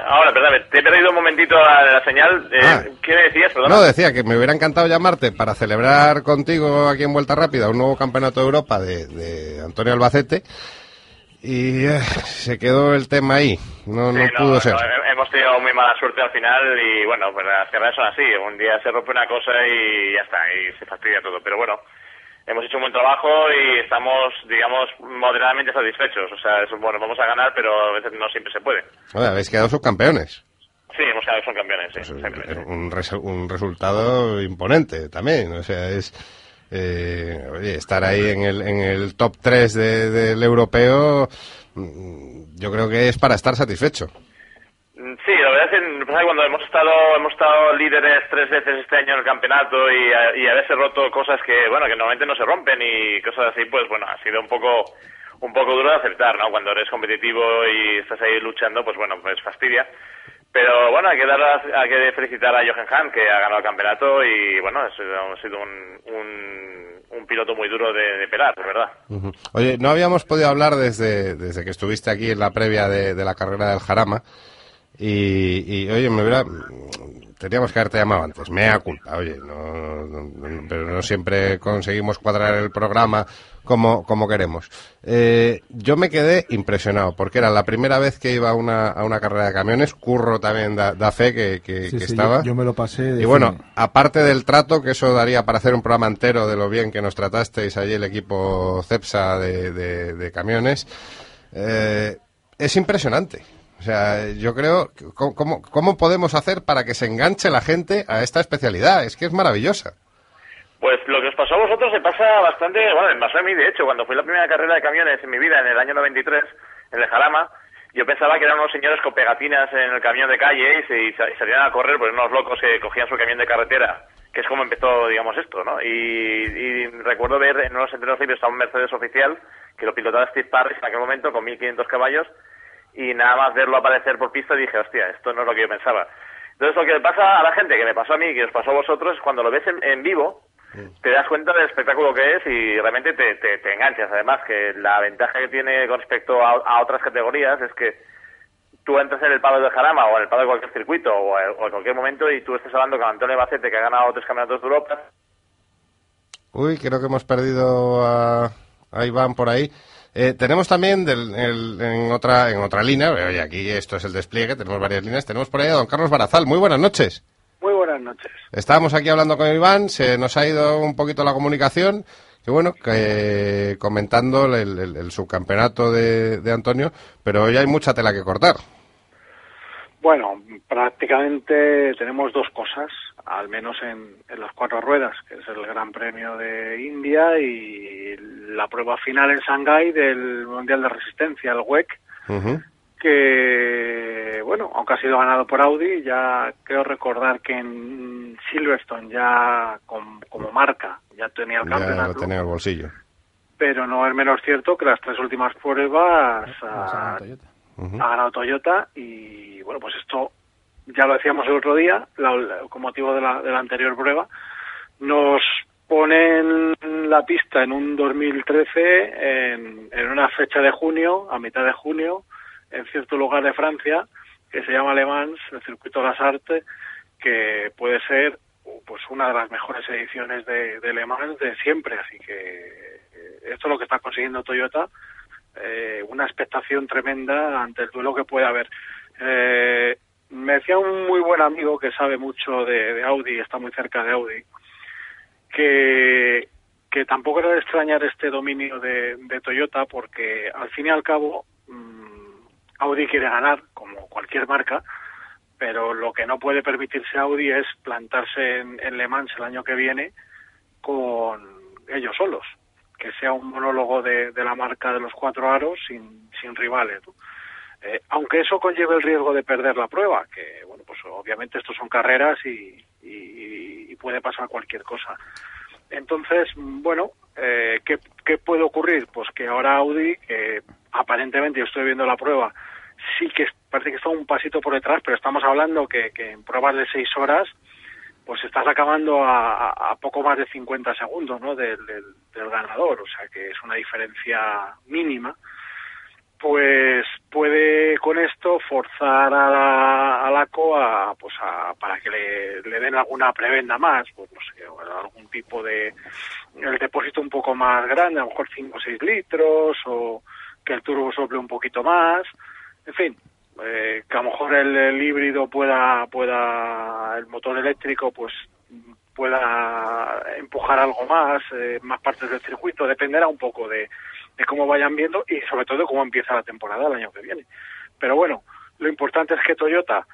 ahora, perdón, te he perdido un momentito la, la señal. Eh,
Ah.
¿Qué decías, perdona?
No, decía que me hubiera encantado llamarte para celebrar contigo aquí en Vuelta Rápida un nuevo campeonato de Europa de, de Antonio Albacete y eh, se quedó el tema ahí, no, no pudo ser.
no, hemos tenido muy mala suerte al final y bueno, pues las carreras son así. Un día se rompe una cosa y ya está, y se fastidia todo. Pero bueno, hemos hecho un buen trabajo y estamos, digamos, moderadamente satisfechos. O sea, eso, bueno, vamos a ganar, pero a veces no siempre se puede.
Habéis quedado subcampeones.
Sí, hemos quedado son campeones, sí.
Pues, un, res- un resultado imponente también. O sea, es. Eh, oye, estar ahí en el, en el top 3 de- del europeo, mm, yo creo que es para estar satisfecho.
Mm, Sí, la verdad es que cuando hemos estado hemos estado líderes tres veces este año en el campeonato y, a- y haberse roto cosas que bueno que normalmente no se rompen y cosas así, pues bueno ha sido un poco un poco duro de aceptar, ¿no? Cuando eres competitivo y estás ahí luchando, pues bueno, pues fastidia. Pero bueno, hay que dar hay que felicitar a Jochen Hahn que ha ganado el campeonato y bueno, ha sido, un, un, un piloto muy duro de, pelar, es verdad.
Oye, no habíamos podido hablar desde, desde que estuviste aquí en la previa de, de la carrera del Jarama. Y, y, oye, me hubiera. Teníamos que haberte llamado antes. Mea culpa, oye. No, no- pero no siempre conseguimos cuadrar el programa como, como queremos. Eh, yo me quedé impresionado porque era la primera vez que iba a una, a una carrera de camiones. Curro también da, da fe que, que-
Sí,
que
sí,
estaba.
yo, yo me lo pasé. de
Y bueno,
cine.
aparte del trato, que eso daría para hacer un programa entero de lo bien que nos tratasteis allí el equipo CEPSA de, de- de camiones, eh, es impresionante. O sea, yo creo, ¿cómo, cómo, podemos hacer para que se enganche la gente a esta especialidad? Es que es maravillosa.
Pues lo que os pasó a vosotros se pasa bastante, bueno, me pasó a mí de hecho, cuando fui la primera carrera de camiones en mi vida en el año 93, en el Jarama, yo pensaba que eran unos señores con pegatinas en el camión de calle y, se, y salían a correr, pues unos locos que cogían su camión de carretera, que es como empezó, digamos, esto, ¿no? Y, y recuerdo ver en unos entrenos libres a un Mercedes oficial, que lo pilotaba Steve Parrish en aquel momento, con 1500 caballos, y nada más verlo aparecer por pista dije, hostia, esto no es lo que yo pensaba. Entonces lo que le pasa a la gente, que me pasó a mí, que os pasó a vosotros, es cuando lo ves en, en vivo, te das cuenta del espectáculo que es y realmente te, te, te enganchas. Además, que la ventaja que tiene con respecto a, a otras categorías es que tú entras en el palo de Jarama o en el palo de cualquier circuito o, o en cualquier momento y tú estás hablando con Antonio Bacete, que ha ganado tres campeonatos de Europa,
Uy, creo que hemos perdido a, a Iván por ahí. Eh, tenemos también del- el- en otra en otra línea, oye, aquí esto es el despliegue, tenemos varias líneas, tenemos por ahí a don Carlos Barazal. Muy buenas noches.
Muy buenas noches.
Estábamos aquí hablando con Iván, se nos ha ido un poquito la comunicación, que bueno, que, comentando el, el- el subcampeonato de, de Antonio, pero hoy hay mucha tela que cortar.
Bueno, prácticamente tenemos dos cosas, al menos en, en las cuatro ruedas, que es el Gran Premio de India y la prueba final en Shanghái del Mundial de Resistencia, el WEC, que, bueno, aunque ha sido ganado por Audi, ya creo recordar que en Silverstone ya com- como marca ya tenía el
Ya
campeonato.
lo tenía en el bolsillo.
pero no es menos cierto que las tres últimas pruebas
ha
ha ganado Toyota y bueno pues esto ya lo decíamos el otro día la- la- con motivo de la, de la anterior prueba nos ponen la pista en un 2013 en, en una fecha de junio a mitad de junio en cierto lugar de Francia que se llama Le Mans el circuito de las Artes que puede ser pues una de las mejores ediciones de, de Le Mans de siempre. Así que eh, esto es lo que está consiguiendo Toyota eh, una expectación tremenda ante el duelo que puede haber. Eh, me decía un muy buen amigo que sabe mucho de, Audi, está muy cerca de Audi, que, tampoco era de extrañar este dominio de, Toyota porque al fin y al cabo mm, Audi quiere ganar, como cualquier marca, pero lo que no puede permitirse Audi es plantarse en Le Mans el año que viene con ellos solos que sea un monólogo de, de la marca de los cuatro aros sin, sin rivales. Eh, aunque eso conlleve el riesgo de perder la prueba, que bueno, pues obviamente estos son carreras y, y- y puede pasar cualquier cosa. Entonces, bueno, eh, ¿qué, qué puede ocurrir? Pues que ahora Audi, que aparentemente yo estoy viendo la prueba, sí que parece que está un pasito por detrás, pero estamos hablando que, que en pruebas de seis horas pues estás acabando a, a- poco más de 50 segundos ¿no? del, del- ganador, o sea que es una diferencia mínima. pues puede con esto forzar a la, COA pues a, para que le, den alguna prebenda más, pues no sé, algún tipo de el depósito un poco más grande, a lo mejor 5 o 6 litros, o que el turbo sople un poquito más, en fin, eh, que a lo mejor el, híbrido pueda, pueda, el motor eléctrico pues pueda empujar algo más, eh, más partes del circuito, dependerá un poco de, de cómo vayan viendo y sobre todo de cómo empieza la temporada el año que viene. Pero bueno, lo importante es que Toyota,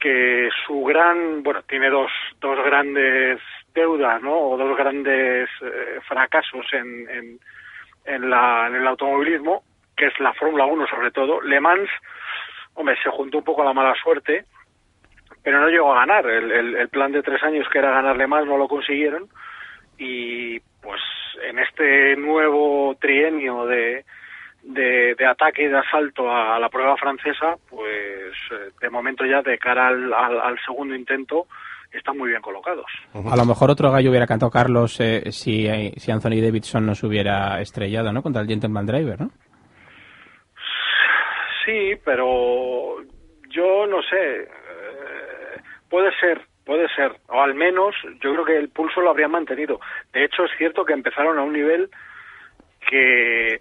que su gran, bueno, tiene dos, dos grandes deudas, ¿no? O dos grandes eh, fracasos en, en, en, la, en el automovilismo, que es la Fórmula 1 sobre todo. Le Mans, hombre, se juntó un poco la mala suerte, pero no llegó a ganar. El, el, plan de tres años que era ganarle más no lo consiguieron y pues en este nuevo trienio de, de, de ataque y de asalto a, la prueba francesa, pues eh, de momento ya de cara al, al, segundo intento están muy bien colocados.
A lo mejor otro gallo hubiera cantado Carlos eh, si, si Anthony Davidson no se hubiera estrellado, ¿no? Contra el Gentleman Driver, ¿no?
Sí, pero yo no sé. Eh, puede ser, puede ser, o al menos yo creo que el pulso lo habrían mantenido. De hecho, es cierto que empezaron a un nivel que...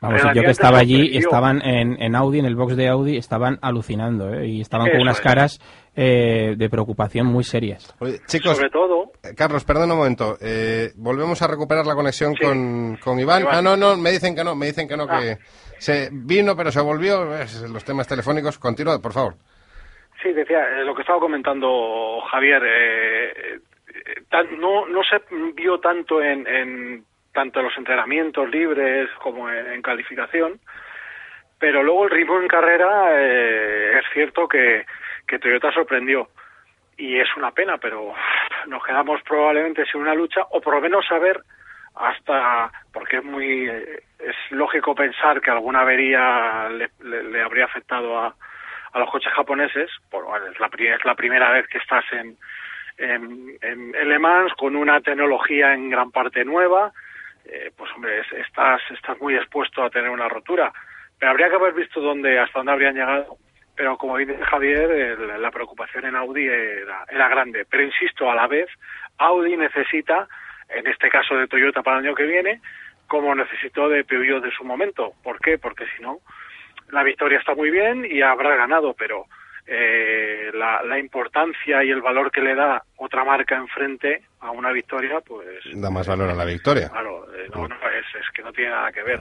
Vamos, yo que estaba allí, estaban en, en, Audi, en el box de Audi, estaban alucinando, ¿eh? Y estaban Eso con unas es. caras eh, de preocupación muy serias.
Oye, chicos,
Sobre todo...
Carlos, perdón un momento. Eh, volvemos a recuperar la conexión
Sí.
con, con Iván.
Iván.
Ah, no, no, me dicen que no, me dicen que no,
Ah.
que se vino, pero se volvió. Es, los temas telefónicos. Continúa, por favor.
Sí, decía, eh, lo que estaba comentando Javier, eh, eh, tan- no, no se vio tanto en, en tanto en los entrenamientos libres como en, en calificación, pero luego el ritmo en carrera eh, es cierto que, Toyota sorprendió. Y es una pena, pero nos quedamos probablemente sin una lucha o por lo menos saber hasta porque es muy es lógico pensar que alguna avería le, le- habría afectado a, a los coches japoneses por, es, la, es la primera vez que estás en, en, en Le Mans con una tecnología en gran parte nueva eh, pues hombre es- estás estás muy expuesto a tener una rotura. Pero habría que haber visto dónde hasta dónde habrían llegado pero como dice Javier el- la preocupación en Audi era, era grande pero insisto a la vez Audi necesita en este caso de Toyota para el año que viene como necesitó de Peugeot de su momento ¿por qué? porque si no la victoria está muy bien y habrá ganado, pero eh, la, la importancia y el valor que le da otra marca enfrente a una victoria, pues
Da más valor a la victoria.
claro, eh, no, no, es, es que no tiene nada que ver.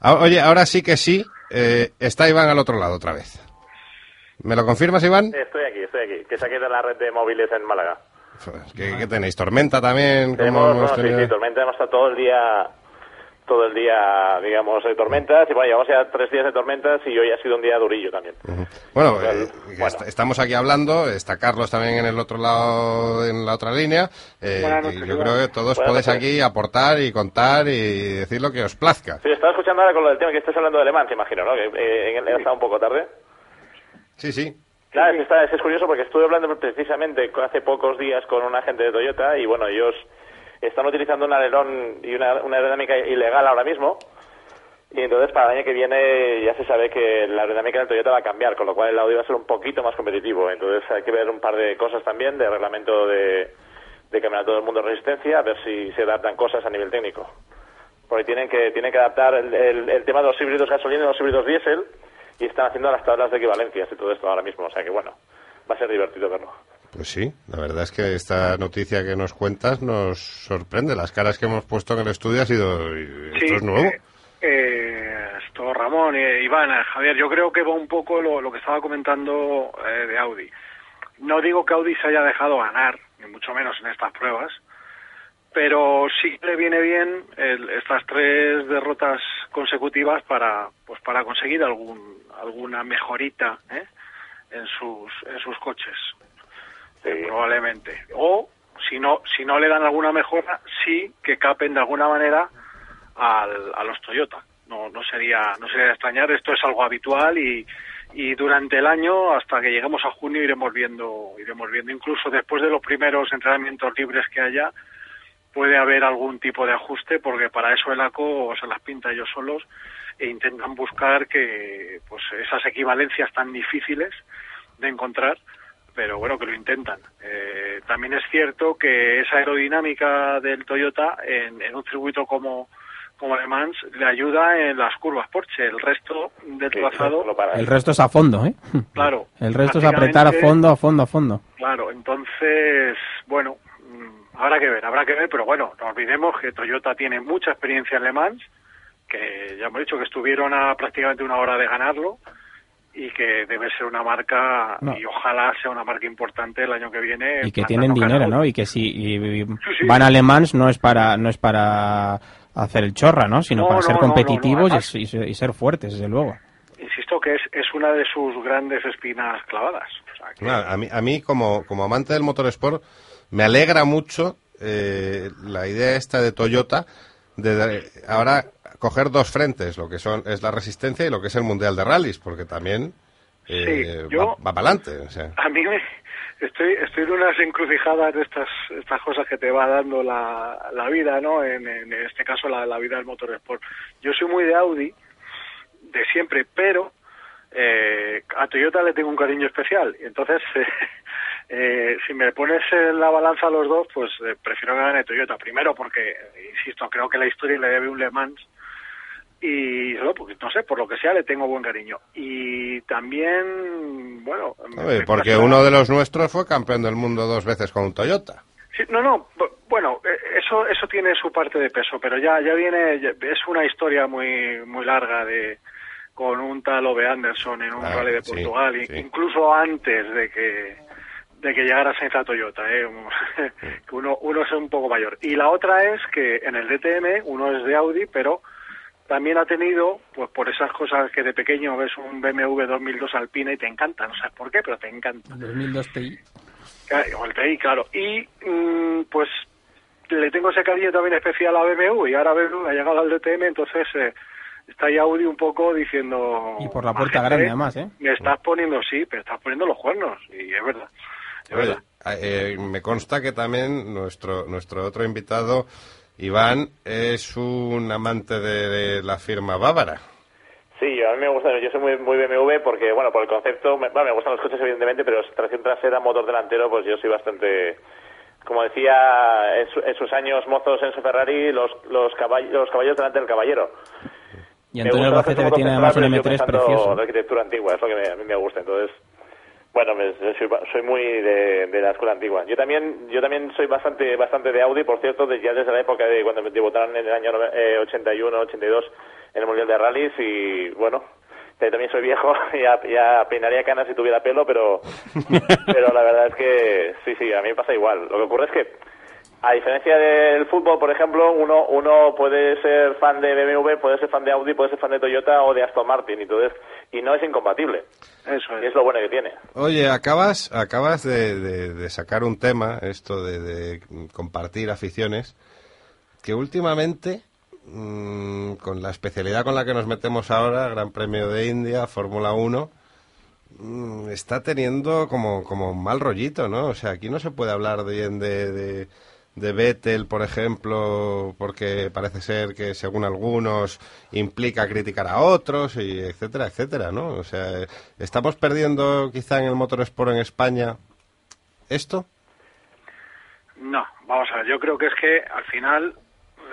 Ah, Oye, ahora sí que sí. eh, está Iván al otro lado otra vez. ¿Me lo confirmas, Iván?
Estoy aquí, estoy aquí. Que saqué de la red de móviles en Málaga.
Pues, ¿Qué, qué tenéis? ¿Tormenta también? como
Tenemos, bueno, sí, sí, tormenta, hemos estado todo el día, todo el día, digamos, de tormentas. Y bueno, llevamos ya tres días de tormentas y hoy ha sido un día durillo también.
Bueno,
Bueno,
eh, que est- estamos aquí hablando, está Carlos también en el otro lado, en la otra línea. eh,
Buenas
y
noches,
yo
Iván.
creo que todos
Buenas
podéis
noches.
aquí aportar y contar y decir lo que os plazca.
Sí, estaba escuchando ahora con lo del tema que estás hablando de Alemán, te imagino, ¿no? Que eh, en- he estado un poco tarde.
Sí, sí.
Claro, es, curioso porque estuve hablando precisamente hace pocos días con una gente de Toyota y bueno, ellos están utilizando un alerón y una, una aerodinámica ilegal ahora mismo y entonces para el año que viene ya se sabe que la aerodinámica del Toyota va a cambiar, con lo cual el Audi va a ser un poquito más competitivo. Entonces hay que ver un par de cosas también de reglamento de, de campeonato del mundo de resistencia, a ver si se adaptan cosas a nivel técnico. Porque tienen que, tienen que adaptar el- el tema de los híbridos gasolina y los híbridos diésel y están haciendo las tablas de equivalencias y todo esto ahora mismo. O sea que bueno, va a ser divertido verlo.
Pues sí, la verdad es que esta noticia que nos cuentas nos sorprende. Las caras que hemos puesto en el estudio ha sido... Esto es nuevo.
eh, eh, esto Ramón, eh, Iván, eh, Javier, yo creo que va un poco lo, lo que estaba comentando eh, de Audi. No digo que Audi se haya dejado ganar, ni mucho menos en estas pruebas, pero sí que le viene bien el- estas tres derrotas consecutivas para pues para conseguir algún alguna mejorita ¿eh? en sus en sus coches Eh, probablemente. O si no si no le dan alguna mejora sí que capen de alguna manera al, a los Toyota. No no sería no sería de extrañar esto es algo habitual y y durante el año hasta que lleguemos a junio iremos viendo iremos viendo. Incluso después de los primeros entrenamientos libres que haya puede haber algún tipo de ajuste porque para eso el ACO se las pinta ellos solos e intentan buscar que pues esas equivalencias tan difíciles de encontrar pero bueno que lo intentan Eh, también es cierto que esa aerodinámica del Toyota en, en un circuito como como Le Mans le ayuda en las curvas Porsche el resto del trazado
El resto es a fondo, ¿eh?
claro
El resto es apretar a fondo, a fondo, a fondo.
Claro, entonces, bueno, habrá que ver, habrá que ver, pero bueno, no olvidemos que Toyota tiene mucha experiencia en Le Mans, que ya hemos dicho que estuvieron a prácticamente una hora de ganarlo y que debe ser una marca
No.
y ojalá sea una marca importante el año que viene.
Y que tienen dinero. ¿no? Y que si y- y van a Le Mans no es para no es para hacer el chorra, ¿no? Sino
No,
para
no,
ser
no, no, no,
competitivos y-
además-
y, ser- y ser fuertes, desde luego.
Insisto que es, es una de sus grandes espinas clavadas. O sea, que-
Claro, a mí, a mí como, como amante del motorsport, me alegra mucho eh, la idea esta de Toyota de, de ahora coger dos frentes, lo que son es la resistencia y lo que es el mundial de rallies, porque también eh,
Sí, yo-
va, para adelante. O sea.
A mí me, estoy, estoy en unas encrucijadas de estas, estas cosas que te va dando la, la vida, ¿no? En, en este caso, la, la vida del motorsport. Yo soy muy de Audi, de siempre, pero eh, a Toyota le tengo un cariño especial. Y entonces, eh, eh, si me pones en la balanza a los dos, pues eh, prefiero que gane Toyota. Primero porque, insisto, creo que la historia le debe un Le Mans y no, porque, no sé, por lo que sea le tengo buen cariño. Y también, bueno...
Oye, porque
pasa-
uno de los nuestros fue campeón del mundo dos veces con un Toyota.
Sí, no, no, bu- bueno, eh, eso eso tiene su parte de peso, pero ya ya viene, ya- es una historia muy muy larga de con un tal Ove Anderson en un
Ah,
rally de Portugal,
sí.
incluso antes de que de que llegara Sainz a Toyota, ¿eh? que uno uno es un poco mayor. Y la otra es que en el DTM uno es de Audi, pero también ha tenido, pues por esas cosas que de pequeño ves un BMW 2002 Alpina y te encanta, no sabes por qué, pero te encanta.
2002 TI.
Claro, o el TI, claro. Y mm, pues le tengo ese cariño también especial a BMW y ahora BMW ha llegado al DTM, entonces eh, está ahí Audi un poco diciendo...
Y por la puerta
"Majete,
grande, además, ¿eh?
Me estás poniendo, sí, pero estás poniendo los cuernos. Y es verdad.
Oye,
verdad.
eh, me consta que también nuestro, nuestro otro invitado, Iván, es un amante de, de la firma bávara.
Sí, a mí me gusta, yo soy muy, muy BMW porque, bueno, por el concepto, me, bueno, me gustan los coches evidentemente, pero tracción trasera, motor delantero, pues yo soy bastante, como decía en, su- en sus años mozos Enzo Ferrari, los, los, caballos, los caballos delante del caballero.
Y Antonio Albacete
bastante
tiene además un
central, pero
M3
estoy pensando
precioso.
La arquitectura antigua, es lo que me- a mí me gusta, entonces... Bueno, me- soy, soy muy de, de la escuela antigua. Yo también, yo también soy bastante, bastante de Audi, por cierto, ya desde la época de cuando me debutaron en el año eh, 81, 82 en el Mundial de Rallys y bueno, eh, también soy viejo, ya, ya peinaría canas si tuviera pelo, pero, pero la verdad es que sí, sí, a mí me pasa igual. Lo que ocurre es que a diferencia del fútbol, por ejemplo, uno, uno puede ser fan de BMW, puede ser fan de Audi, puede ser fan de Toyota o de Aston Martin, y, entonces, y no es incompatible.
Eso
Y es lo bueno que tiene.
Oye, acabas, acabas de, de- de sacar un tema, esto de, de compartir aficiones, que últimamente, mm, con la especialidad con la que nos metemos ahora, Gran Premio de India, Fórmula 1, mm, está teniendo como, como un mal rollito, ¿no? O sea, aquí no se puede hablar bien de, de, Vettel, por ejemplo, porque parece ser que, según algunos, implica criticar a otros, y etcétera, etcétera, ¿no? O sea, ¿estamos perdiendo quizá en el motorsport en España esto?
No, vamos a ver, yo creo que es que al final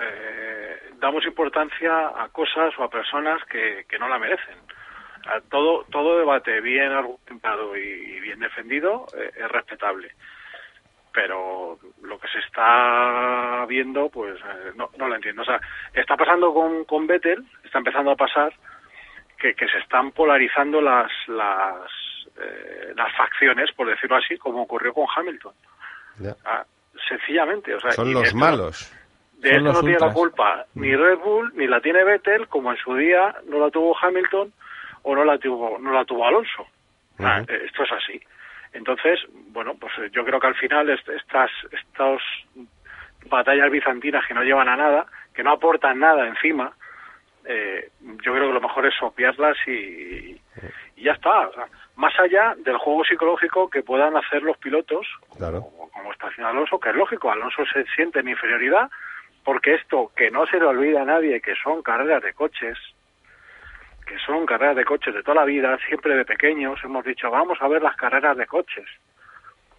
eh, damos importancia a cosas o a personas que, que no la merecen. Todo, todo debate bien argumentado y bien defendido eh, es respetable. Pero lo que se está viendo, pues eh, no, no lo entiendo. O sea, está pasando con, con Vettel, está empezando a pasar que, que se están polarizando las, las, eh, las facciones, por decirlo así, como ocurrió con Hamilton. Ah, sencillamente. O sea,
Son los
esto-
malos.
De
Son
esto no tiene la culpa ni Red Bull, ni la tiene Vettel, como en su día no la tuvo Hamilton o no la tuvo, no la tuvo Alonso. Esto es así. Entonces, bueno, pues eh, yo creo que al final est- estas, estas batallas bizantinas que no llevan a nada, que no aportan nada encima, eh, yo creo que lo mejor es obviarlas y, y ya está. O sea, más allá del juego psicológico que puedan hacer los pilotos,
Claro.
como, como está haciendo Alonso, que es lógico, Alonso se siente en inferioridad, porque esto que no se le olvida a nadie, que son carreras de coches, que son carreras de coches de toda la vida, siempre de pequeños hemos dicho, vamos a ver las carreras de coches.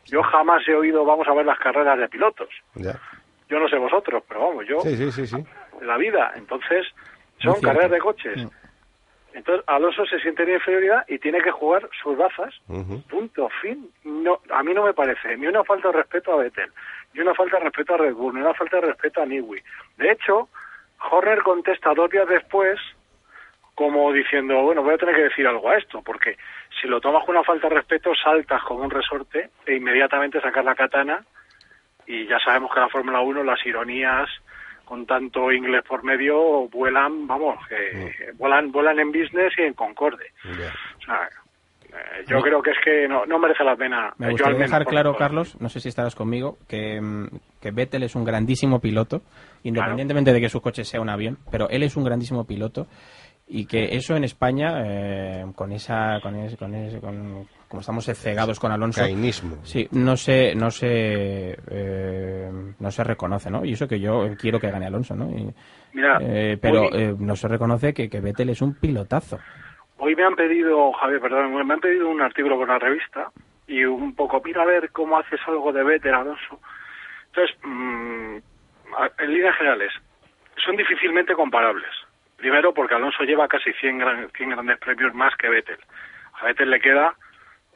Yo jamás he oído, vamos a ver las carreras de pilotos.
Ya.
Yo no sé vosotros, pero vamos, yo
Sí, sí, sí, sí.
de la vida. Entonces, son carreras de coches. Entonces, Alonso se siente en inferioridad y tiene que jugar sus bazas. Punto, fin. No, a mí no me parece ni una falta de respeto a Vettel, ni una falta de respeto a Red Bull, ni una falta de respeto a Newey. De hecho, Horner contesta dos días después como diciendo, bueno, voy a tener que decir algo a esto, porque si lo tomas con una falta de respeto, saltas como un resorte e inmediatamente sacas la katana y ya sabemos que en la Fórmula 1 las ironías con tanto inglés por medio vuelan, vamos, que vuelan, vuelan en business y en concorde. O sea, eh, yo creo que es que no, no merece la pena.
Me
Yo
gustaría
al menos,
dejar claro. Carlos, no sé si estarás conmigo, que, mm, que Vettel es un grandísimo piloto, independientemente de que su coche sea un avión, pero él es un grandísimo piloto y que eso en España, eh, con esa, con ese, con ese, con, como estamos cegados con Alonso,
Cainismo.
sí, no se, no se, eh, no se reconoce, ¿no? Y eso que yo quiero que gane Alonso, ¿no? Y,
Mira,
eh, pero
hoy,
eh, no se reconoce que, que Vettel es un pilotazo.
hoy me han pedido, Javier, perdón, me han pedido un artículo con la revista y un poco, mira a ver cómo haces algo de Vettel, Alonso. Entonces, mm, a- en líneas generales, son difícilmente comparables. Primero porque Alonso lleva casi 100, gran- 100 grandes premios más que Vettel. A Vettel le queda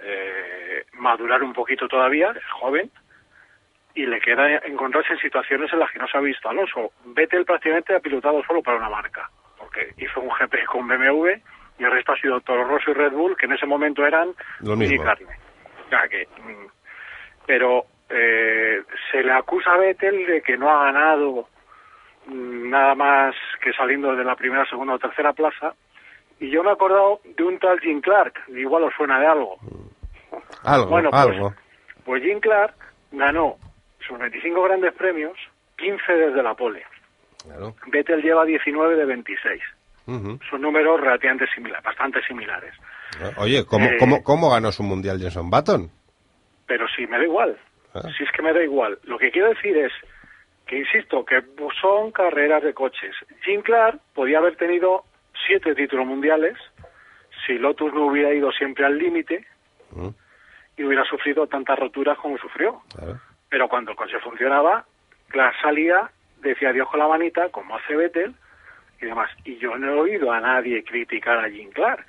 eh, madurar un poquito todavía, es joven, y le queda encontrarse en situaciones en las que no se ha visto Alonso. Vettel prácticamente ha pilotado solo para una marca, porque hizo un GP con BMW y el resto ha sido Toro Rosso y Red Bull, que en ese momento eran
Lo mismo.
carne. O sea que, mm, pero eh, se le acusa a Vettel de que no ha ganado nada más que saliendo de la primera, segunda o tercera plaza. Y yo me he acordado de un tal Jim Clark, igual os suena de algo.
Algo,
Bueno, pues,
algo.
Pues Jim Clark ganó sus 25 grandes premios, 15 desde la pole.
Claro.
Vettel lleva 19 de 26.
Ujú.
Son números relativamente similares, bastante similares.
Oye, ¿cómo,
Eh,
cómo, ¿cómo ganó su mundial Jenson Button?
Pero sí, me da igual.
Ah.
Si es que me da igual. Lo que quiero decir es que, insisto, que son carreras de coches. Jim Clark podía haber tenido siete títulos mundiales si Lotus no hubiera ido siempre al límite
Mm,
y hubiera sufrido tantas roturas como sufrió.
claro.
Pero cuando el coche funcionaba, Clark salía, decía adiós con la manita, como hace Vettel y demás. Y yo no he oído a nadie criticar a Jim Clark.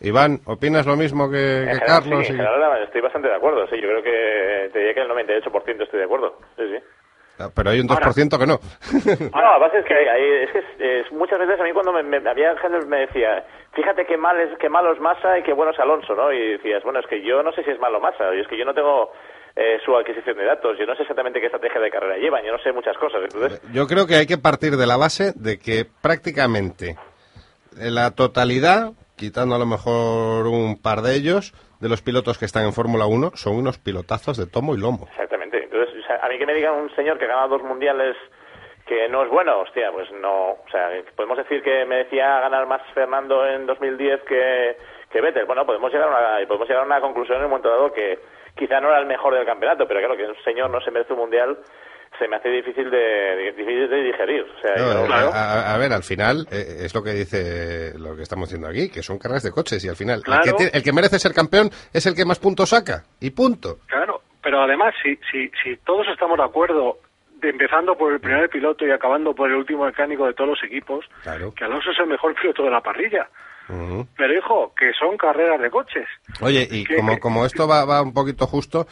Iván, ¿opinas lo mismo que, que
En general,
Carlos?
sí,
y-
en general estoy bastante de acuerdo, sí, yo creo que te diría que el 98% estoy de acuerdo, sí, sí.
Pero hay un 2% que no.
No, la base es que, hay, hay- es que es- muchas veces a mí cuando me, me- había gente me decía, fíjate qué mal es, qué malo es Massa y qué bueno es Alonso, ¿no? Y decías, bueno, es que yo no sé si es malo Massa, y es que yo no tengo eh, su adquisición de datos, yo no sé exactamente qué estrategia de carrera llevan, yo no sé muchas cosas, entonces,
Yo creo que hay que partir de la base de que prácticamente la totalidad, quitando a lo mejor un par de ellos, de los pilotos que están en Fórmula 1 son unos pilotazos de tomo y lomo.
exactamente. A mí que me digan un señor que ha ganado dos mundiales que no es bueno, hostia, pues no, o sea, podemos decir que me decía ganar más Fernando en 2010 que, que Vettel. Bueno, podemos llegar a una, podemos llegar a una conclusión en un momento dado que quizá no era el mejor del campeonato, pero claro, que un señor no se merece un mundial se me hace difícil de, difícil de digerir. O sea,
No,
yo-
eh,
claro.
a, a ver, al final eh, es lo que dice lo que estamos diciendo aquí, que son carreras de coches y al final el, que, el que merece ser campeón es el que más puntos saca y punto.
Claro, pero además, si, si, si todos estamos de acuerdo, de empezando por el primer piloto y acabando por el último mecánico de todos los equipos,
Claro.
que Alonso es el mejor piloto de la parrilla. Pero hijo, que son carreras de coches.
Oye, y
¿Qué-
como, como esto va, va un poquito justo,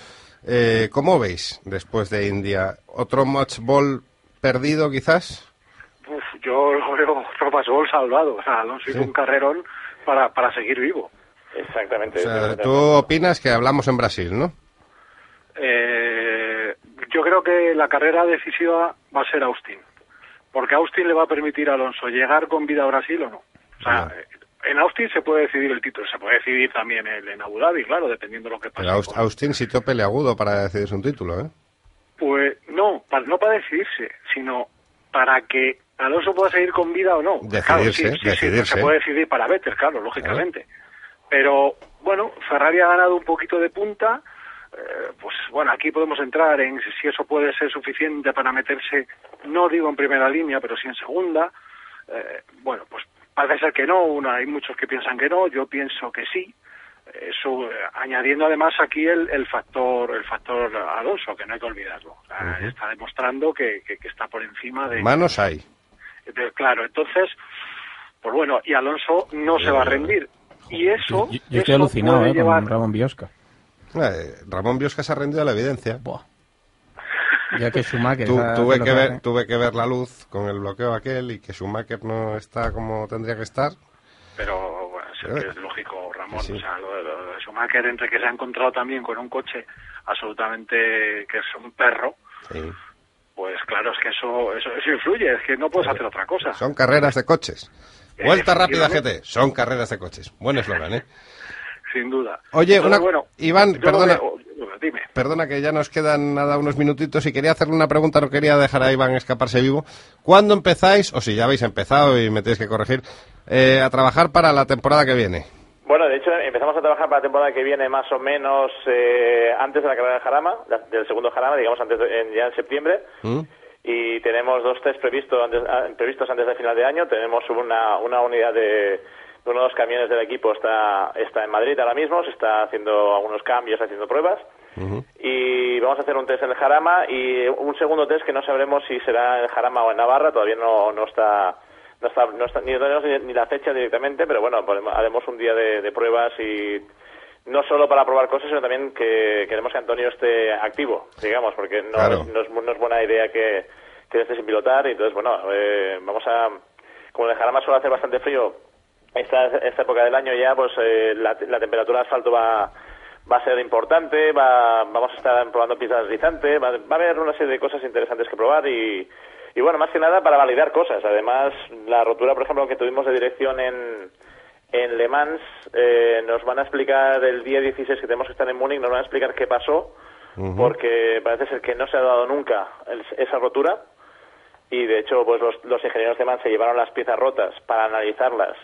eh, ¿cómo veis después de India? ¿Otro match ball perdido quizás?
Uf, yo lo veo tropas gol salvado. O sea, Alonso hizo
Sí.
un carrerón para, para seguir vivo.
Exactamente.
O sea, tú opinas que hablamos en Brasil, ¿no?
Eh, yo creo que la carrera decisiva va a ser Austin. Porque Austin le va a permitir a Alonso llegar con vida a Brasil o no. O sea,
Ya.
eh, en Austin se puede decidir el título, se puede decidir también el en Abu Dhabi, claro, dependiendo de lo que pase.
Pero Aust- Austin sitio peleagudo para decidirse un título, ¿eh?
Pues no, para, no para decidirse, sino para que Alonso pueda seguir con vida o no.
Decidirse,
Claro, sí, sí, sí,
decidirse.
se puede decidir para Vettel, claro, lógicamente. Pero bueno, Ferrari ha ganado un poquito de punta. Eh, pues bueno, aquí podemos entrar en si eso puede ser suficiente para meterse, no digo en primera línea, pero sí en segunda. Eh, bueno, pues parece ser que no, una, hay muchos que piensan que no, yo pienso que sí. Eso, eh, añadiendo además aquí el, el factor el factor Alonso, que no hay que olvidarlo. O sea, Está demostrando que, que- que está por encima de,
Manos hay.
de- Claro, entonces, pues bueno, y Alonso no se va a rendir. Y eso.
Yo, yo estoy
eso
alucinado eh,
llevar-
con Ramón Biosca.
Eh, Ramón Biosca se ha rendido a la evidencia.
Ya que Schumacher está-
tuve, que ver, tuve que ver la luz con el bloqueo aquel y que Schumacher no está como tendría que estar.
Pero bueno, es,
Pero-
que es lógico, Ramón.
Sí.
O sea, lo, de- lo de Schumacher, entre que se ha encontrado también con un coche absolutamente que es un perro,
Sí.
pues claro, es que eso, eso, eso influye, es que no puedes hacer otra cosa.
Son carreras de coches. Vuelta rápida. GT. Son carreras de coches. Buen eslogan, ¿eh?
Sin duda.
Oye,
Entonces,
una-
bueno,
Iván, perdona.
dime.
Perdona que ya nos quedan nada unos minutitos y quería hacerle una pregunta, no quería dejar a Iván escaparse vivo. ¿Cuándo empezáis, o si ya habéis empezado y me tenéis que corregir, eh, a trabajar para la temporada que viene?
Bueno, de hecho empezamos a trabajar para la temporada que viene más o menos eh, antes de la carrera de Jarama, la- del segundo Jarama, digamos antes de- en- ya en septiembre.
¿Mm?
y tenemos dos test previsto antes- ah, previstos antes de final de año. Tenemos una, una unidad de uno de los camiones del equipo está, está en Madrid ahora mismo, se está haciendo algunos cambios, haciendo pruebas. Y vamos a hacer un test en el Jarama y un segundo test que no sabremos si será en el Jarama o en Navarra, todavía no, no está... No está, no está, ni tenemos ni, la fecha directamente, pero bueno, haremos un día de, de pruebas y no solo para probar cosas, sino también que queremos que Antonio esté activo, digamos, porque no,
Claro.
no, es, no es buena idea que, que esté sin pilotar. Y entonces, bueno, eh, vamos a. Como en el Jarama suele hacer bastante frío, esta, esta época del año ya, pues eh, la, la temperatura de asfalto va, va a ser importante, va, vamos a estar probando pistas deslizantes, va, va a haber una serie de cosas interesantes que probar y. Y bueno, más que nada para validar cosas. Además, la rotura, por ejemplo, que tuvimos de dirección en, en Le Mans, eh, nos van a explicar el día 16 que tenemos que estar en Múnich, nos van a explicar qué pasó, porque parece ser que no se ha dado nunca el- esa rotura. Y de hecho, pues los, los ingenieros de MAN se llevaron las piezas rotas para analizarlas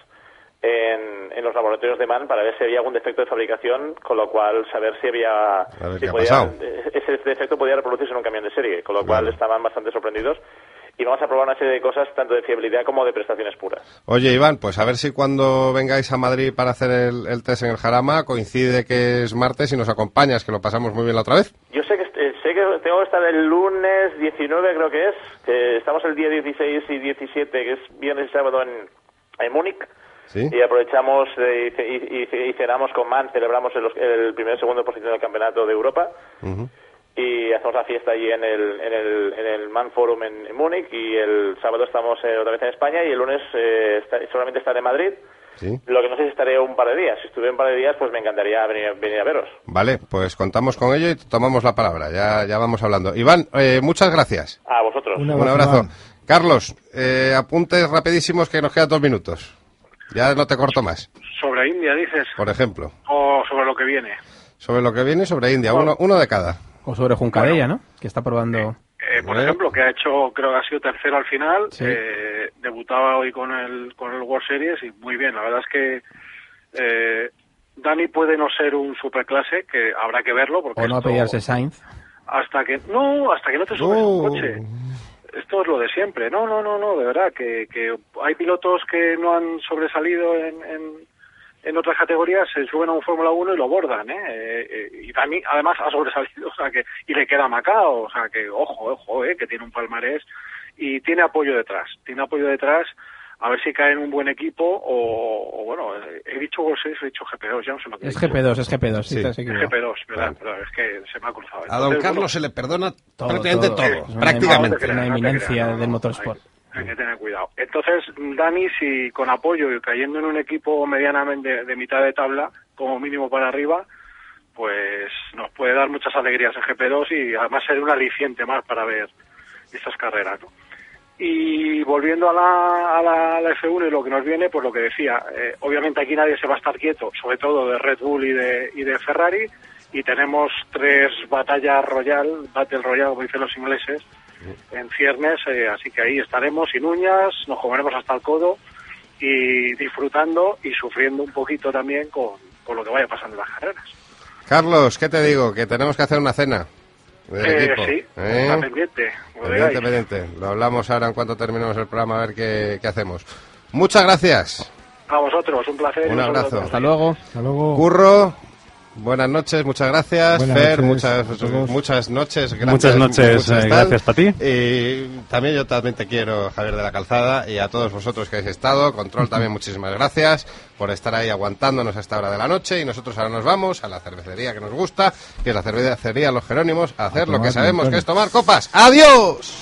en, en los laboratorios de MAN para ver si había algún defecto de fabricación, con lo cual saber si había si podía- eh, ese defecto podía reproducirse en un camión de serie, con lo cual estaban bastante sorprendidos. Y vamos a probar una serie de cosas tanto de fiabilidad como de prestaciones puras.
Oye, Iván, pues a ver si cuando vengáis a Madrid para hacer el, el test en el Jarama coincide que es martes y nos acompañas, que lo pasamos muy bien la otra vez.
Yo sé que eh, sé que tengo que estar el lunes 19, creo que es. que estamos el día 16 y 17, que es viernes y sábado en, en Múnich.
¿Sí?
Y aprovechamos eh, y, y- y- y cenamos con Man, celebramos el, el primer y segundo posición del campeonato de Europa. Y hacemos la fiesta allí en el, en el, en el Man Forum en, en Múnich. Y el sábado estamos eh, otra vez en España. Y el lunes eh, solamente estaré en Madrid.
Sí.
Lo que no sé si estaré un par de días. Si estuve un par de días, pues me encantaría venir, venir a veros.
Vale, pues contamos con ello y tomamos la palabra. Ya, ya vamos hablando. Iván, eh, muchas gracias.
A vosotros.
Un
Un abrazo. Carlos, eh, apuntes rapidísimos que nos quedan dos minutos. Ya no te corto más.
Sobre India, dices,
Por ejemplo,
o sobre lo que viene.
sobre lo que viene sobre India, uno, uno de cada.
O sobre Juncadella, ¿no? Que está probando...
Eh, por
Eh.
ejemplo, que ha hecho, creo que ha sido tercero al final,
Sí.
eh, debutaba hoy con el, con el World Series y muy bien. La verdad es que eh, Dani puede no ser un superclase, que habrá que verlo, porque
O no
esto-
Sainz.
hasta que no, hasta que no te subes un coche. Esto es lo de siempre. No, no, no, no, de verdad, que, que hay pilotos que no han sobresalido en, en, otras categorías, se suben a un Fórmula 1 y lo bordan, ¿eh? Eh, eh, Y Dani, además, ha sobresalido, o sea, que, y le queda Macao, o sea, que, ojo, ojo, ¿eh? Que tiene un palmarés y tiene apoyo detrás, tiene apoyo detrás, a ver si cae en un buen equipo o, o bueno, he dicho World Series, he dicho GP2, ya no sé lo que
Es
dicho.
GP2, es GP2, sí,
Sí.
equivocado.
GP2, ¿verdad? Pero es que se me ha cruzado.
A don Carlos
bueno,
se le perdona
Todo,
prácticamente
todo. Es
prácticamente.
Una eminencia
no,
del motorsport.
Hay, hay que tener cuidado. Entonces, Dani, si con apoyo y cayendo en un equipo medianamente de mitad de tabla, como mínimo para arriba, pues nos puede dar muchas alegrías en GP2 y además ser un aliciente más para ver estas carreras. ¿no? Y volviendo a la, a, la, a la F1 y lo que nos viene, pues lo que decía, eh, obviamente aquí nadie se va a estar quieto, sobre todo de Red Bull y de, y de Ferrari, y tenemos tres batallas royal, Battle Royale, como dicen los ingleses, en ciernes, eh, así que ahí estaremos sin uñas, nos comeremos hasta el codo y disfrutando y sufriendo un poquito también con, con lo que vaya pasando en las carreras.
Carlos, ¿qué te digo? Que tenemos que hacer una cena. Del
Eh,
equipo,
sí,
¿eh?
está pendiente.
Pendiente, pendiente. Lo hablamos ahora en cuanto terminemos el programa a ver qué, qué hacemos. Muchas gracias.
A vosotros, un placer.
Un abrazo.
Hasta luego.
Hasta luego.
Curro, buenas noches, muchas gracias.
Buenas
Fer,
noches
muchas, muchas noches. Gracias,
Muchas noches,
muchas
eh, gracias pa' ti.
Y también yo también te quiero, Javier de la Calzada, y a todos vosotros que habéis estado. Control también, muchísimas gracias por estar ahí aguantándonos a esta hora de la noche. Y nosotros ahora nos vamos a la cervecería que nos gusta, que es la cervecería Los Jerónimos, a hacer lo
tomar
que sabemos que es tomar copas. ¡Adiós!